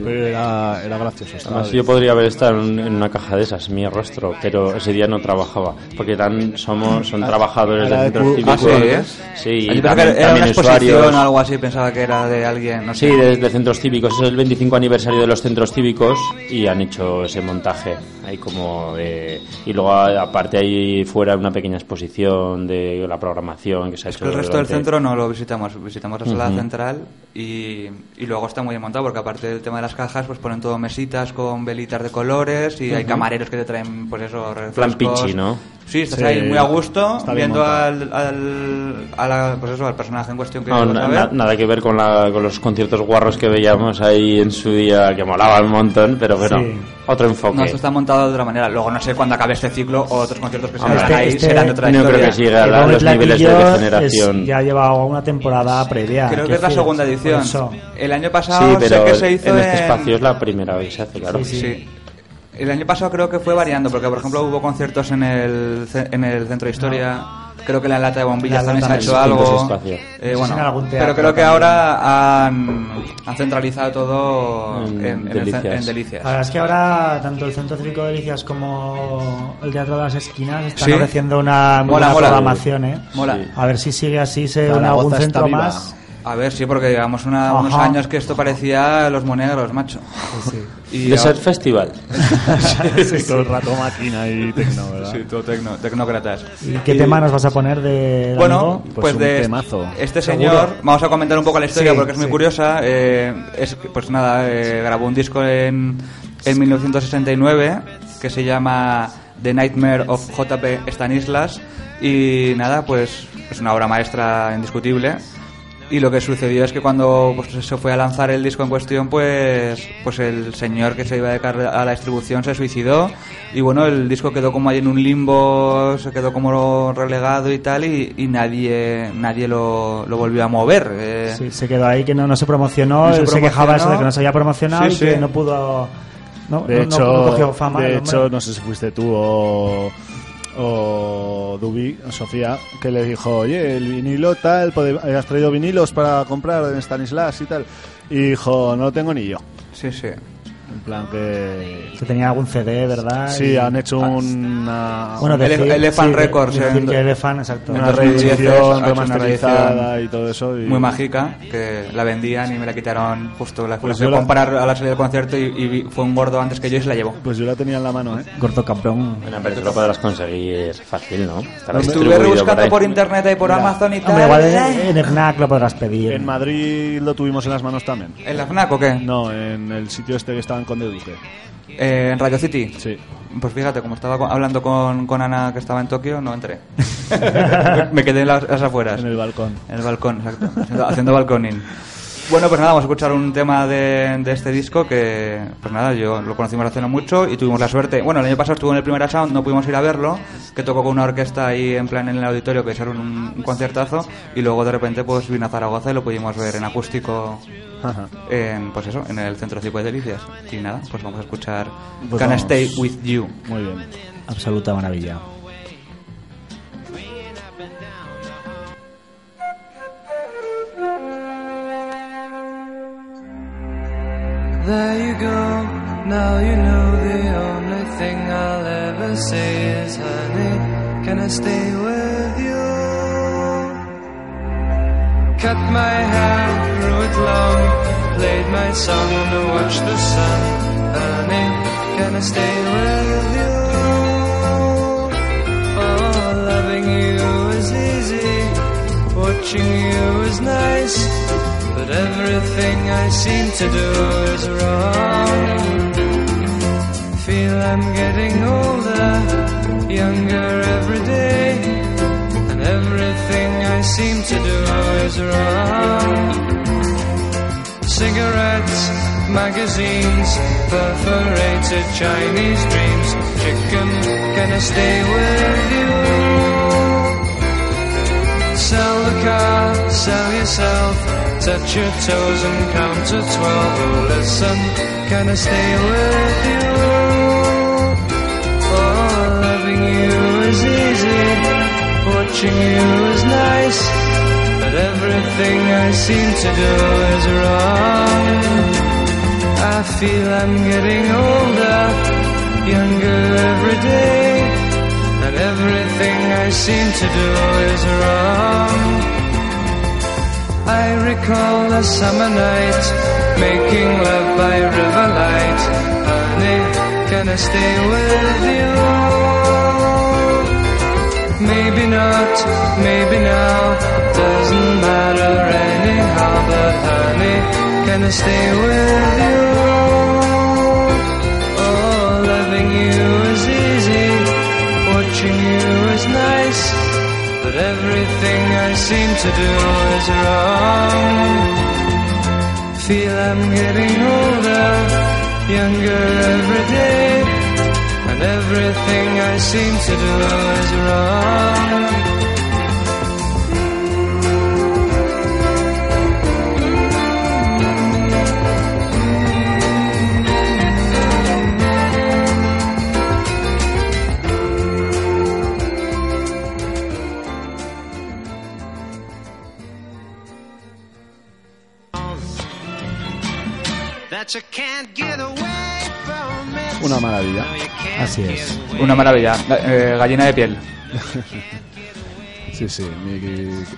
pero era, era gracioso. Además, yo podría haber estado en, una caja de esas, mi rostro, pero ese día no trabajaba. Porque eran, somos, son Ah, trabajadores era del de centro cívico. ah, sí. Sí, y también, era también una exposición usuarios. o algo así, pensaba que era de alguien, no sé. Sí, de, de centros cívicos. Es el 25 aniversario de los centros cívicos y han hecho ese montaje. Ahí como de... Y luego, a- aparte, ahí fuera una pequeña exposición de la programación que se ha hecho. El resto del centro no lo visitamos, visitamos la sala central y, y luego está muy bien montado porque aparte del tema de las cajas pues ponen todo mesitas con velitas de colores y hay camareros que te traen pues eso. Plan pichi, ¿no? Sí, estás Sí, ahí muy a gusto viendo al, al, a la- pues eso, al personaje en cuestión que No, na- na- nada que ver con, la- con los conciertos guarros que veíamos ahí en su día, que molaban un montón, pero bueno, Sí. otro enfoque. No, esto está montado de otra manera. Luego no sé cuándo acabe este ciclo o otros conciertos que se hagan ahí Este- serán de otra no historia. creo que siga la- los niveles de degeneración. es- ya lleva una temporada previa. Creo que es la segunda por edición. eso. El año pasado Sí, pero sé que se hizo en este en- espacio es la primera vez que se hace, claro. Sí. El año pasado creo que fue variando, porque por ejemplo hubo conciertos en el, en el centro de historia. Creo que en la lata de bombillas La también se ha hecho algo. sí, espacio. Eh, No bueno, algún pero teatro creo que ahora han, han centralizado todo en, En Delicias. en Delicias. La verdad es que ahora tanto el Centro Cívico de Delicias como el Teatro de las Esquinas están Sí. ofreciendo una Mola, buena mola. programación, ¿eh? Mola. A ver si sigue así, se une algún centro viva. A ver, sí, porque llevamos una- unos años que esto parecía los monegros, macho. Y De ser ahora- festival. Sí, todo el rato máquina y tecno, ¿verdad? Sí, todo tecno, tecnócratas. ¿Y qué tema nos vas a poner de Bueno, amigo? pues, de este señor, Seguro. vamos a comentar un poco la historia Sí, porque es muy sí. curiosa. eh, es, pues nada, eh, grabó un disco en, en 1969 que se llama The Nightmare of JP Stanislas y nada, pues es una obra maestra indiscutible. Y lo que sucedió es que cuando pues, se fue a lanzar el disco en cuestión, pues, pues el señor que se iba a dedicar a la distribución se suicidó. Y bueno, el disco quedó como ahí en un limbo, se quedó como relegado y tal, y, y nadie, nadie lo, lo volvió a mover. eh. Sí, se quedó ahí que no, no se promocionó, No se quejaba eso de que no se había promocionado Sí, y que no pudo... No, De no- hecho, no cogió fama. de hecho, no sé si fuiste tú o, o Dubi, Sofía, que le dijo, oye, el vinilo tal, ¿has traído vinilos para comprar en Stanislas y tal? Y dijo, no lo tengo ni yo. Sí, sí. En plan que... Que tenía algún CD, ¿verdad? Sí, Y- han hecho una... Bueno, decir- Elephant sí, de- Records, decir en- Elephant, exacto. una en 2010 ha hecho reedición una remasterizada y todo eso. y- Muy mágica, que la vendían y me la quitaron justo. La, Pues la fui a la- comprar a la salida del concierto y, y vi- fue un gordo antes que yo y se la llevó. Pues yo la tenía en la mano, ¿eh? Gordo campeón. Bueno, pero eso lo podrás conseguir fácil, ¿no? Estará Estuve distribuido buscando ahí. por internet y por Mira. Amazon y tal. Hombre, igual Ay. en, en FNAC lo podrás pedir. En Madrid lo tuvimos en las manos también. ¿En la FNAC o qué? No, en el sitio este que estaba en Conde Duque. Eh, en Radio City. Sí. Pues fíjate, como estaba hablando con, con Ana que estaba en Tokio, no entré. me quedé en las, las afueras. En el balcón. En el balcón, exacto. Haciendo, haciendo balconing. Bueno, pues nada, vamos a escuchar un tema de, de este disco que, pues nada, yo lo conocimos hace no mucho y tuvimos la suerte. Bueno, el año pasado estuvo en el primer Sound, no pudimos ir a verlo, que tocó con una orquesta ahí en plan en el auditorio que hicieron un, un conciertazo y luego de repente pues vino a Zaragoza y lo pudimos ver en acústico. En, pues eso, en el Centro Cívico de Delicias. Y nada, pues vamos a escuchar Pues Can I. Stay With You. Muy bien. Absoluta maravilla. There you go. Now you know the only thing I'll ever say is, honey, can I stay with Cut my hair, grew it long, played my song to watch the sun. Honey, can I stay with you? Oh, loving you is easy, watching you is nice. But everything I seem to do is wrong. Feel I'm getting older, younger every day. Everything I seem to do is wrong. Cigarettes, magazines, perforated Chinese dreams. Chicken, can I stay with you? Sell the car, sell yourself, touch your toes and count to twelve. Oh, listen, can I stay with you? Oh, loving you is easy, watching you is nice, but everything I seem to do is wrong. I feel I'm getting older, younger every day. And everything I seem to do is wrong. I recall a summer night, making love by riverlight. Honey, can I stay with you? Maybe not, maybe now, doesn't matter anyhow. But honey, can I stay with you? Oh, loving you is easy, watching you is nice, but everything I seem to do is wrong. Feel I'm getting older, younger every day, and everything I seem to do is wrong. Una maravilla. Así es. Una maravilla. Eh, gallina de piel. Sí, sí,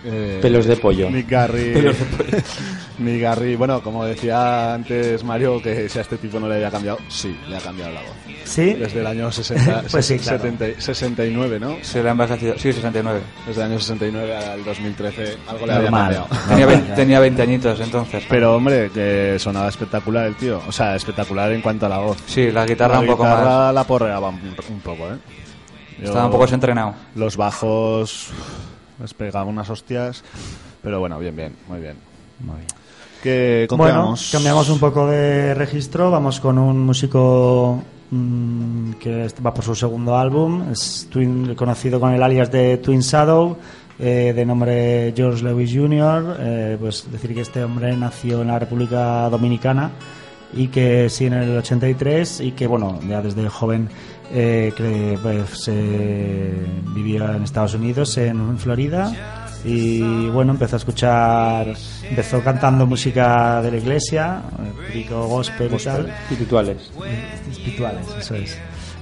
eh, Pelos de pollo. Mick Garry. Pelos de pollo. Mick Garry, bueno, como decía antes Mario, que si a este tipo no le había cambiado, sí, le ha cambiado la voz. ¿Sí? Desde el año 60, Pues sí, claro. 70 69, ¿no? Se le ha envejecido. Sí, 69. Desde el año 69 al 2013, algo le había cambiado. Tenía, vein- tenía 20 añitos entonces. Pero hombre, que sonaba espectacular el tío. O sea, espectacular en cuanto a la voz. Sí, la guitarra la un poco guitarra más. la porreaba un, un poco, ¿eh? Yo- Estaba un poco desentrenado. Los bajos les pegaba unas hostias, pero bueno, bien, bien, muy bien. Muy bien. Que Bueno, continuamos. cambiamos un poco de registro. Vamos con un músico mm, que va por su segundo álbum. Es Twin- conocido con el alias de Twin Shadow, eh, de nombre George Lewis Jr. Eh, pues decir que este hombre nació en la República Dominicana y que sí en el 83 y que bueno ya desde joven eh, que, pues, vivía en Estados Unidos en Florida Y bueno, empezó a escuchar, empezó cantando música de la iglesia, eh, rico gospel, y tal. Espirituales. Espirituales, eso es.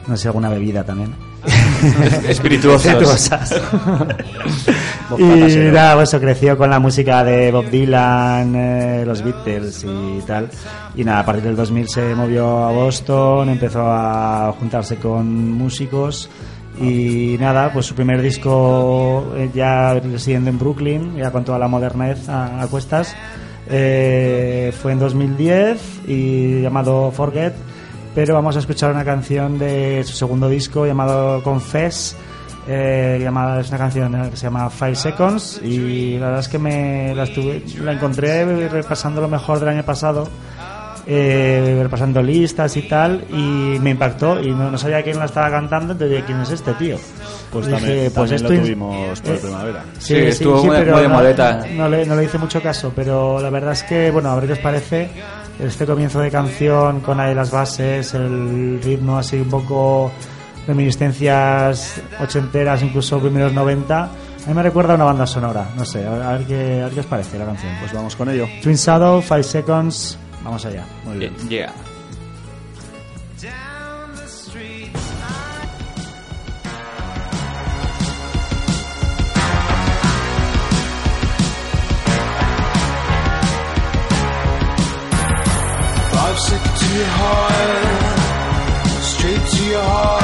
No sé, alguna bebida también. espirituosas. Y Casero. nada, pues eso, creció con la música de Bob Dylan, eh, los Beatles y tal. Y nada, a partir del 2000 se movió a Boston, empezó a juntarse con músicos. Y nada, pues su primer disco eh, ya residiendo en Brooklyn, ya con toda la modernez a, a cuestas, eh, fue en 2010 y llamado Forget. Pero vamos a escuchar una canción de su segundo disco llamado Confess, eh, llamada, es una canción que se llama Five Seconds y la verdad es que me la, estuve, la encontré repasando lo mejor del año pasado, eh, repasando listas y tal y me impactó y no, no sabía quién la estaba cantando, entonces dije, ¿quién es este tío? Pues Dije, también, pues también esto lo in- tuvimos por eh, primavera. Sí, estuvo muy- pero muy de no- modeta. No, le, no le hice mucho caso, pero la verdad es que, bueno, a ver qué os parece. Este comienzo de canción con ahí las bases, el ritmo así un poco reminiscencias ochenteras, incluso primeros 90. A mí me recuerda a una banda sonora, no sé, a ver, a ver qué, a ver qué os parece la canción. Pues vamos con ello. Twin Shadow, Five Seconds, vamos allá. Muy bien. Yeah. Five six to your heart, straight to your heart.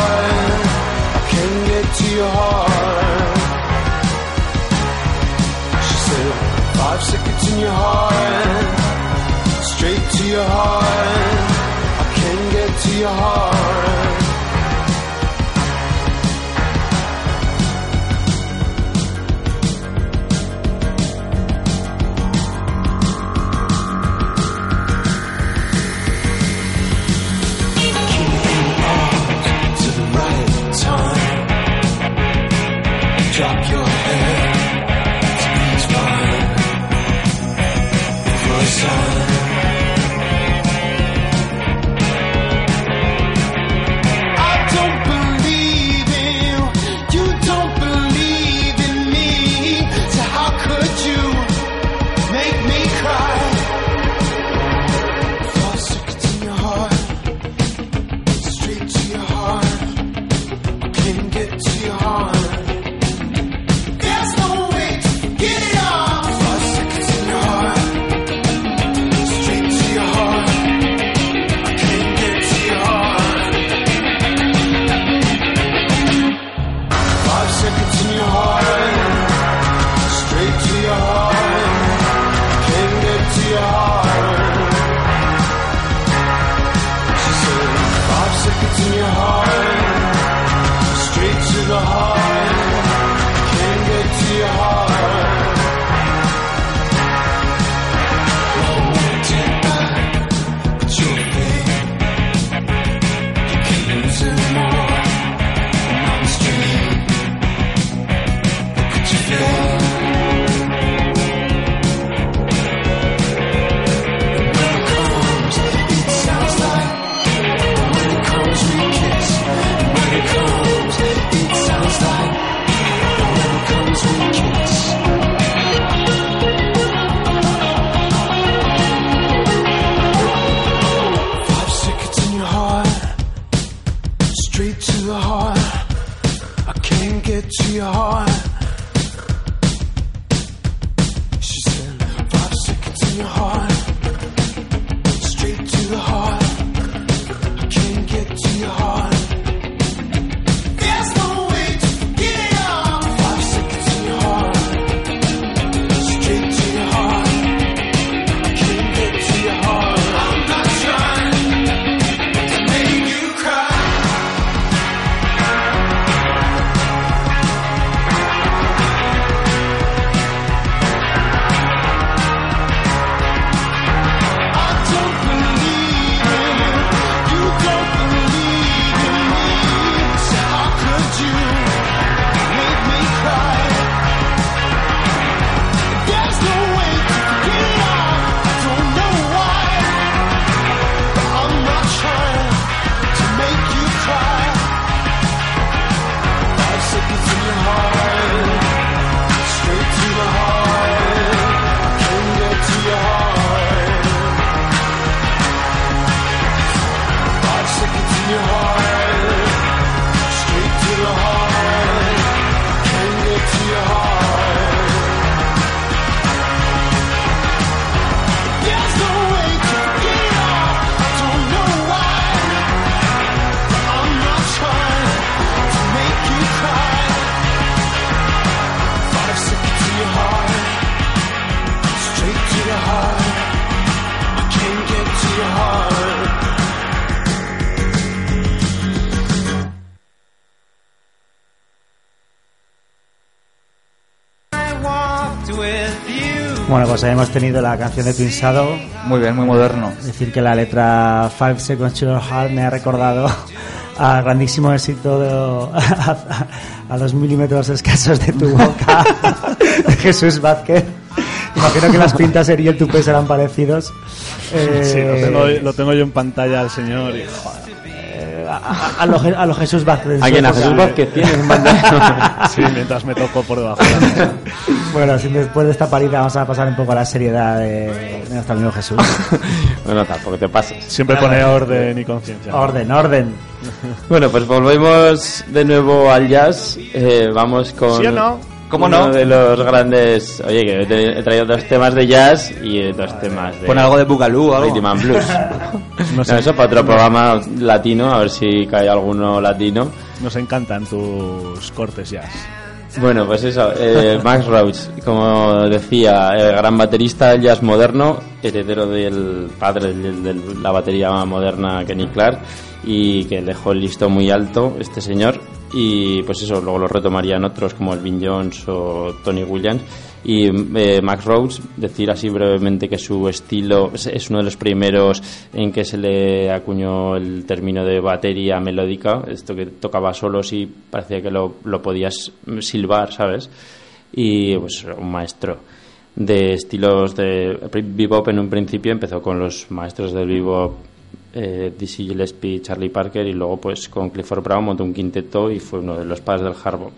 I can get to your heart. She said, five seconds in your heart, your heart. I can't get to your heart. Pues hemos tenido la canción de Twin Shadow. Muy bien, muy moderno. Decir que la letra Five Seconds to Your Heart me ha recordado al grandísimo éxito de, a, a dos milímetros escasos de tu boca de Jesús Vázquez. Imagino que las pintas y el tupé serán parecidos. Eh, Sí, lo tengo, lo tengo yo en pantalla al señor y joder. A, a- a lo, Je- a lo Jesús Vázquez. en ¿A. Jesús Vázquez tienes en pantalla? Sí, mientras me toco por debajo. Bueno, sin después de esta parida vamos a pasar un poco a la seriedad de, de nuestro amigo Jesús. bueno, tampoco te pases. Siempre pone orden y conciencia. Orden, orden. Bueno, pues volvemos de nuevo al jazz. Eh, vamos con. ¿Sí o no? ¿Cómo uno no? de los grandes. Oye, que he he traído dos temas de jazz y eh, dos temas de. Pon algo de o algo. Rhythm and Blues. Nos, No, eso para otro programa latino, a ver si cae alguno latino. nos encantan tus cortes jazz. Bueno, pues eso, eh, Max Roach, como decía, eh, gran baterista del jazz moderno, heredero del padre de, de la batería moderna Kenny Clark y que dejó el listo muy alto este señor y pues eso, luego lo retomarían otros como Elvin Jones o Tony Williams y eh, Max Roach, decir así brevemente que su estilo es, es uno de los primeros en que se le acuñó el término de batería melódica, esto que tocaba solos y parecía que lo, lo podías silbar, ¿sabes? Y pues un maestro de estilos de bebop en un principio empezó con los maestros del bebop eh, Dizzy Gillespie, Charlie Parker y luego pues con Clifford Brown montó un quinteto y fue uno de los padres del hard.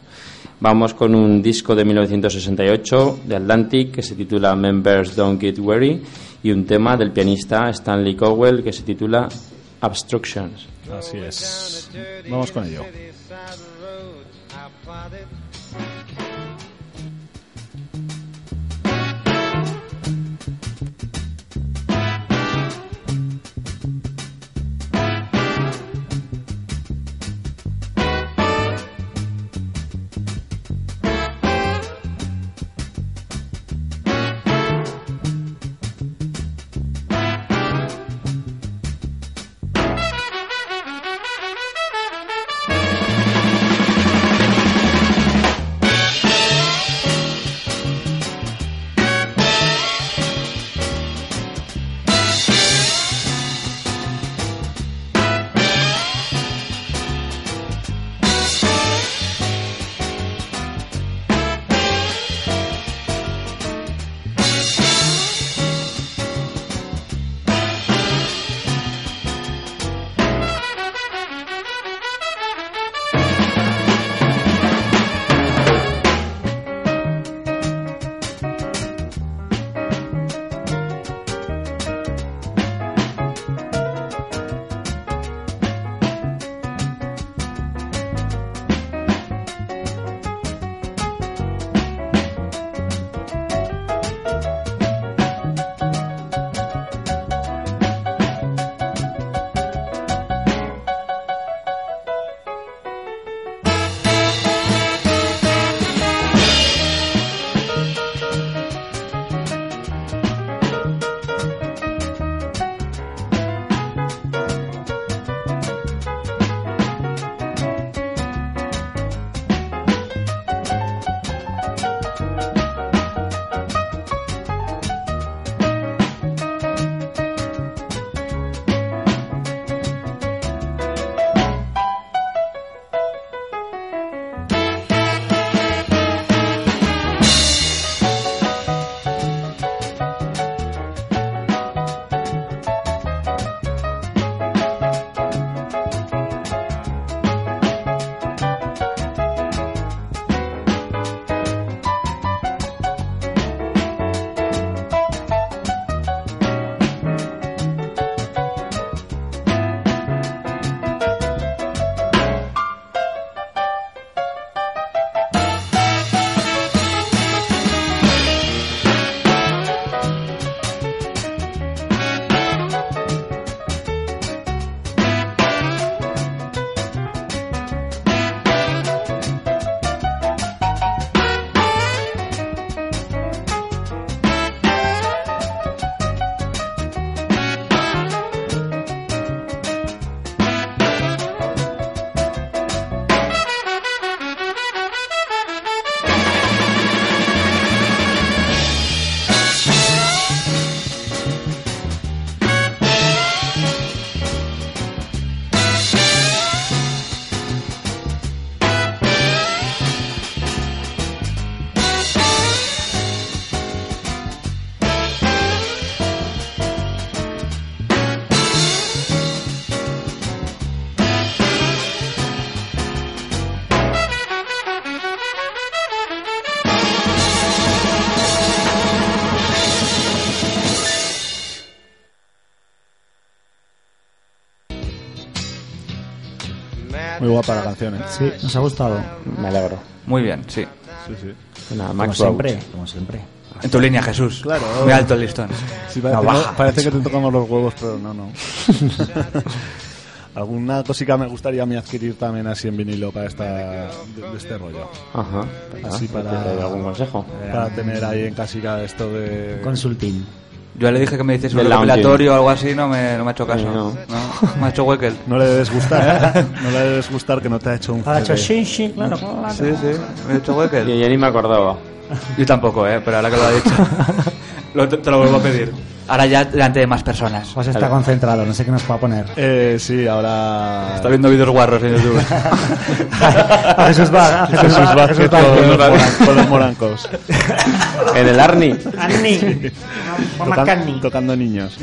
Vamos con un disco de 1968 de Atlantic que se titula Members Don't Get Weary y un tema del pianista Stanley Cowell que se titula Obstructions. Así es. Vamos con ello. Guapa la canción, ¿eh? Sí, nos ha gustado. Me alegro. Muy bien, sí. Sí, sí. Nada, Como Max siempre, como siempre. En tu línea, Jesús. Claro. Muy alto el listón. Sí, parece, No, baja. parece que te tocamos los huevos, pero no, no. Alguna cosica me gustaría a mí adquirir también así en vinilo para esta, de, de este rollo. Ajá. Así Ah, para- ¿te doy ¿Algún consejo? Para tener ahí en casica esto de... Consulting. Yo le dije que me hiciese un recopilatorio o algo así, no me, no me ha hecho caso. Eh, no. No, me ha hecho Wekel. No le debes gustar, ¿eh? No le debes gustar que no te ha hecho un Ha hecho sí, sí, claro, claro. Sí, sí, me ha hecho Wekel. Yo ya ni me acordaba. Yo tampoco, eh, pero ahora que lo ha dicho, lo- te, te lo vuelvo a pedir. Ahora ya delante de más personas. Pues está concentrado, no sé qué nos va a poner. Eh, sí, ahora... Está viendo vídeos guarros en YouTube. A Jesús va, a Jesús Jesús va, Jesús con va. los, moran- con los morancos. En el Arni. Paul Tocan- tocando niños.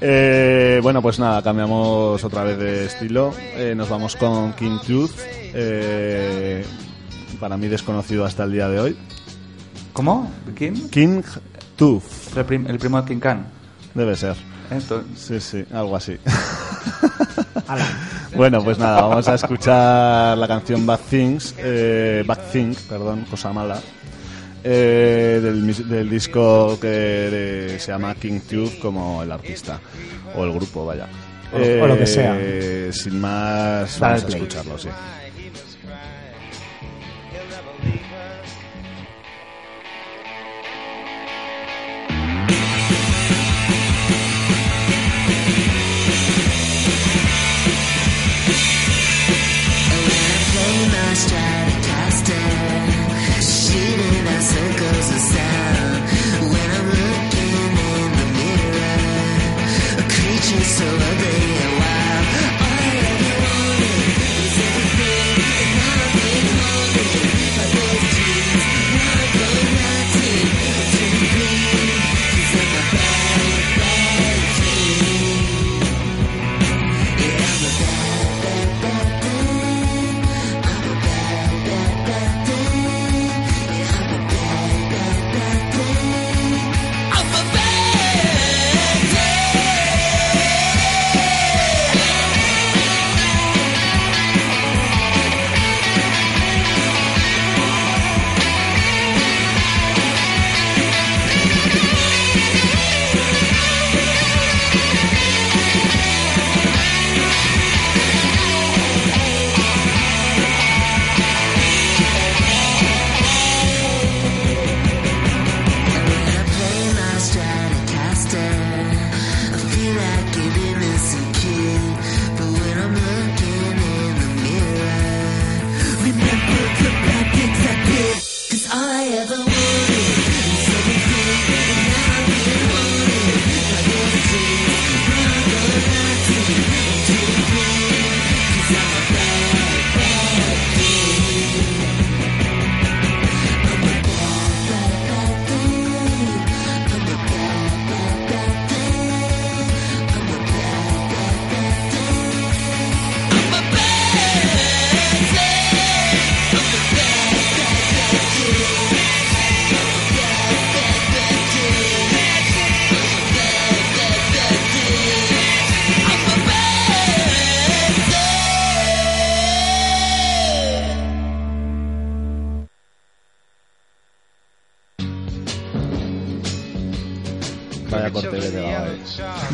Eh, bueno, pues nada, cambiamos otra vez de estilo. Eh, nos vamos con King Tooth. eh, para mí desconocido hasta el día de hoy. ¿Cómo? ¿Quién? King Tooth, El, prim- el primo de King Khan. debe ser. Esto. Sí, sí, algo así. bueno, pues nada, vamos a escuchar la canción Bad Things, eh, Bad Thing, perdón, cosa mala, eh, del, disco que de- se llama King Tooth como el artista, o el grupo, vaya. O- o lo que sea. Eh, Sin más, vamos a escucharlo, sí. So ugly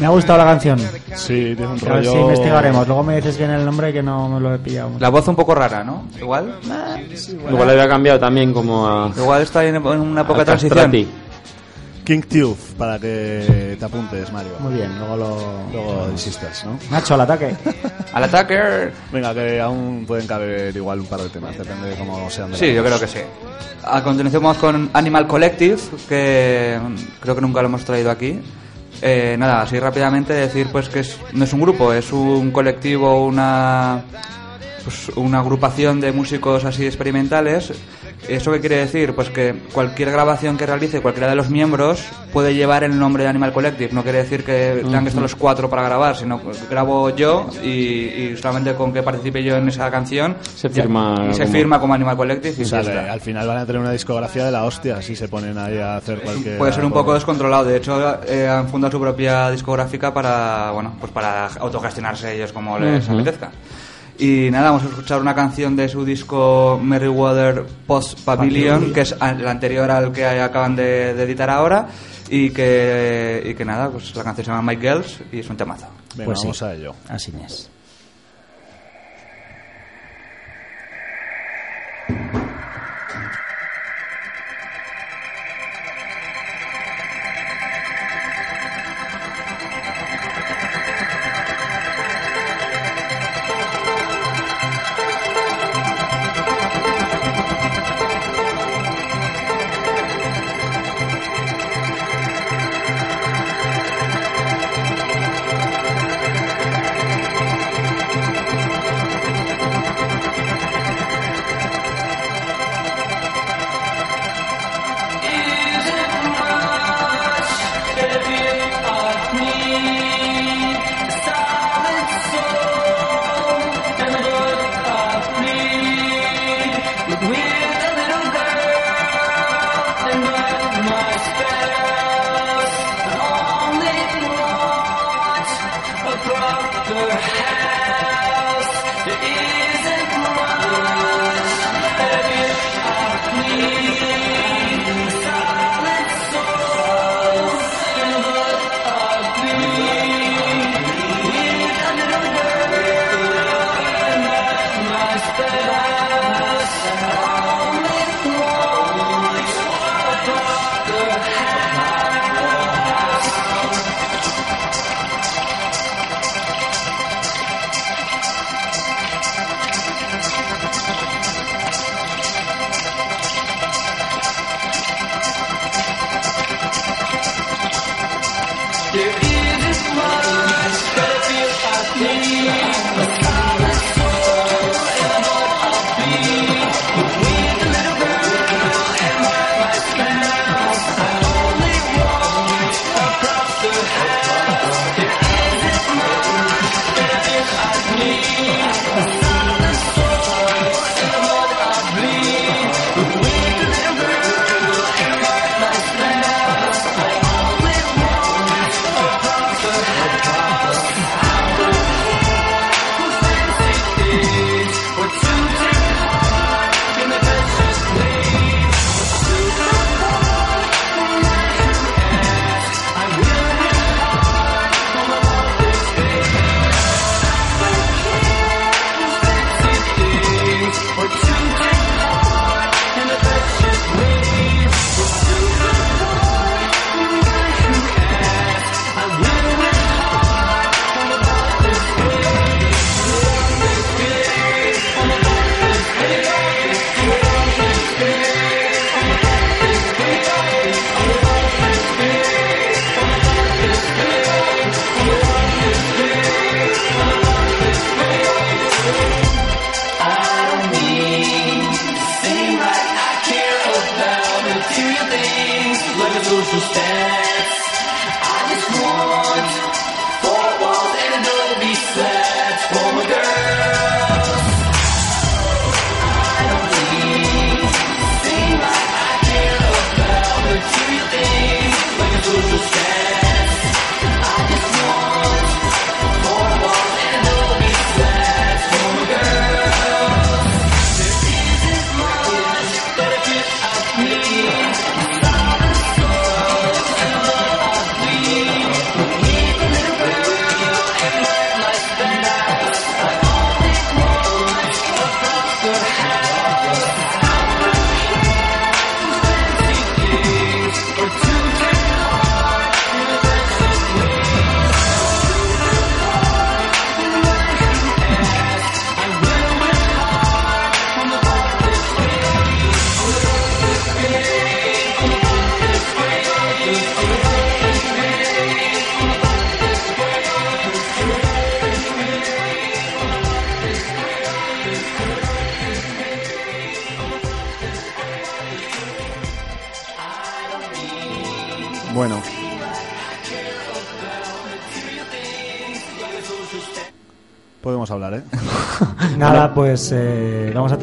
Me ha gustado la canción. Sí, tiene un A ver rollo... si investigaremos. Luego me dices bien el nombre que no me lo he pillado. La voz un poco rara, ¿no? Igual. Igual le había cambiado también como a... Igual está en una época de a transición. King Tooth, para que te apuntes, Mario. Muy bien, luego lo... Luego insistas, ¿no? Nacho, al ataque. Al ataque. Venga, que aún pueden caber igual un par de temas, depende de cómo sean. de Sí, yo creo que sí. A continuación vamos con Animal Collective, que creo que nunca lo hemos traído aquí. Eh, nada, así rápidamente decir pues que es- no es un grupo, es un colectivo, una pues, una agrupación de músicos así experimentales. ¿Eso qué quiere decir? Pues que cualquier grabación que realice cualquiera de los miembros puede llevar el nombre de Animal Collective. No quiere decir que tengan que estar los cuatro para grabar, sino que grabo yo y, y solamente con que participe yo en esa canción Se ya- firma y se como- firma como Animal Collective y que al final van a tener una discografía de la hostia si se ponen ahí a hacer cualquier. Puede ser un poco descontrolado. De hecho, eh, han fundado su propia discográfica para, bueno, pues para autogestionarse ellos como les apetezca. Y nada, vamos a escuchar una canción de su disco Merryweather Post Pavilion, que es el anterior al que acaban de, de editar ahora. Y que, y que nada, pues la canción se llama My Girls y es un temazo. Venga, Pues sí. vamos a ello. Así es.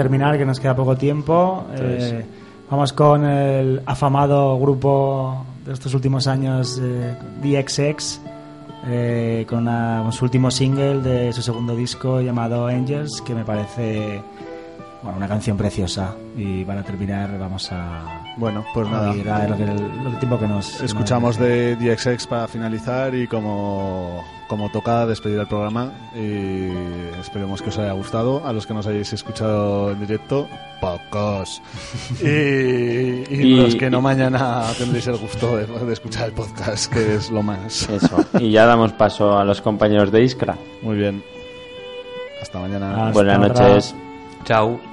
Terminar, que nos queda poco tiempo. Entonces, Eh, vamos con el afamado grupo de estos últimos años, eh, DXX, eh, con, una- con su último single de su segundo disco llamado Angels, que me parece bueno, una canción preciosa. Y para terminar vamos a... Bueno, pues a nada. oír a lo, que, lo tiempo que nos... Escuchamos nos- de DXX para finalizar y como, como toca despedir el programa y esperemos que os haya gustado. A los que nos hayáis escuchado en directo, pocos. Y, y Y- los que no mañana tendréis el gusto de, de escuchar el podcast, que es lo más. Eso. Y ya damos paso a los compañeros de Iskra. Muy bien. Hasta mañana. Hasta Buenas noches. Chao.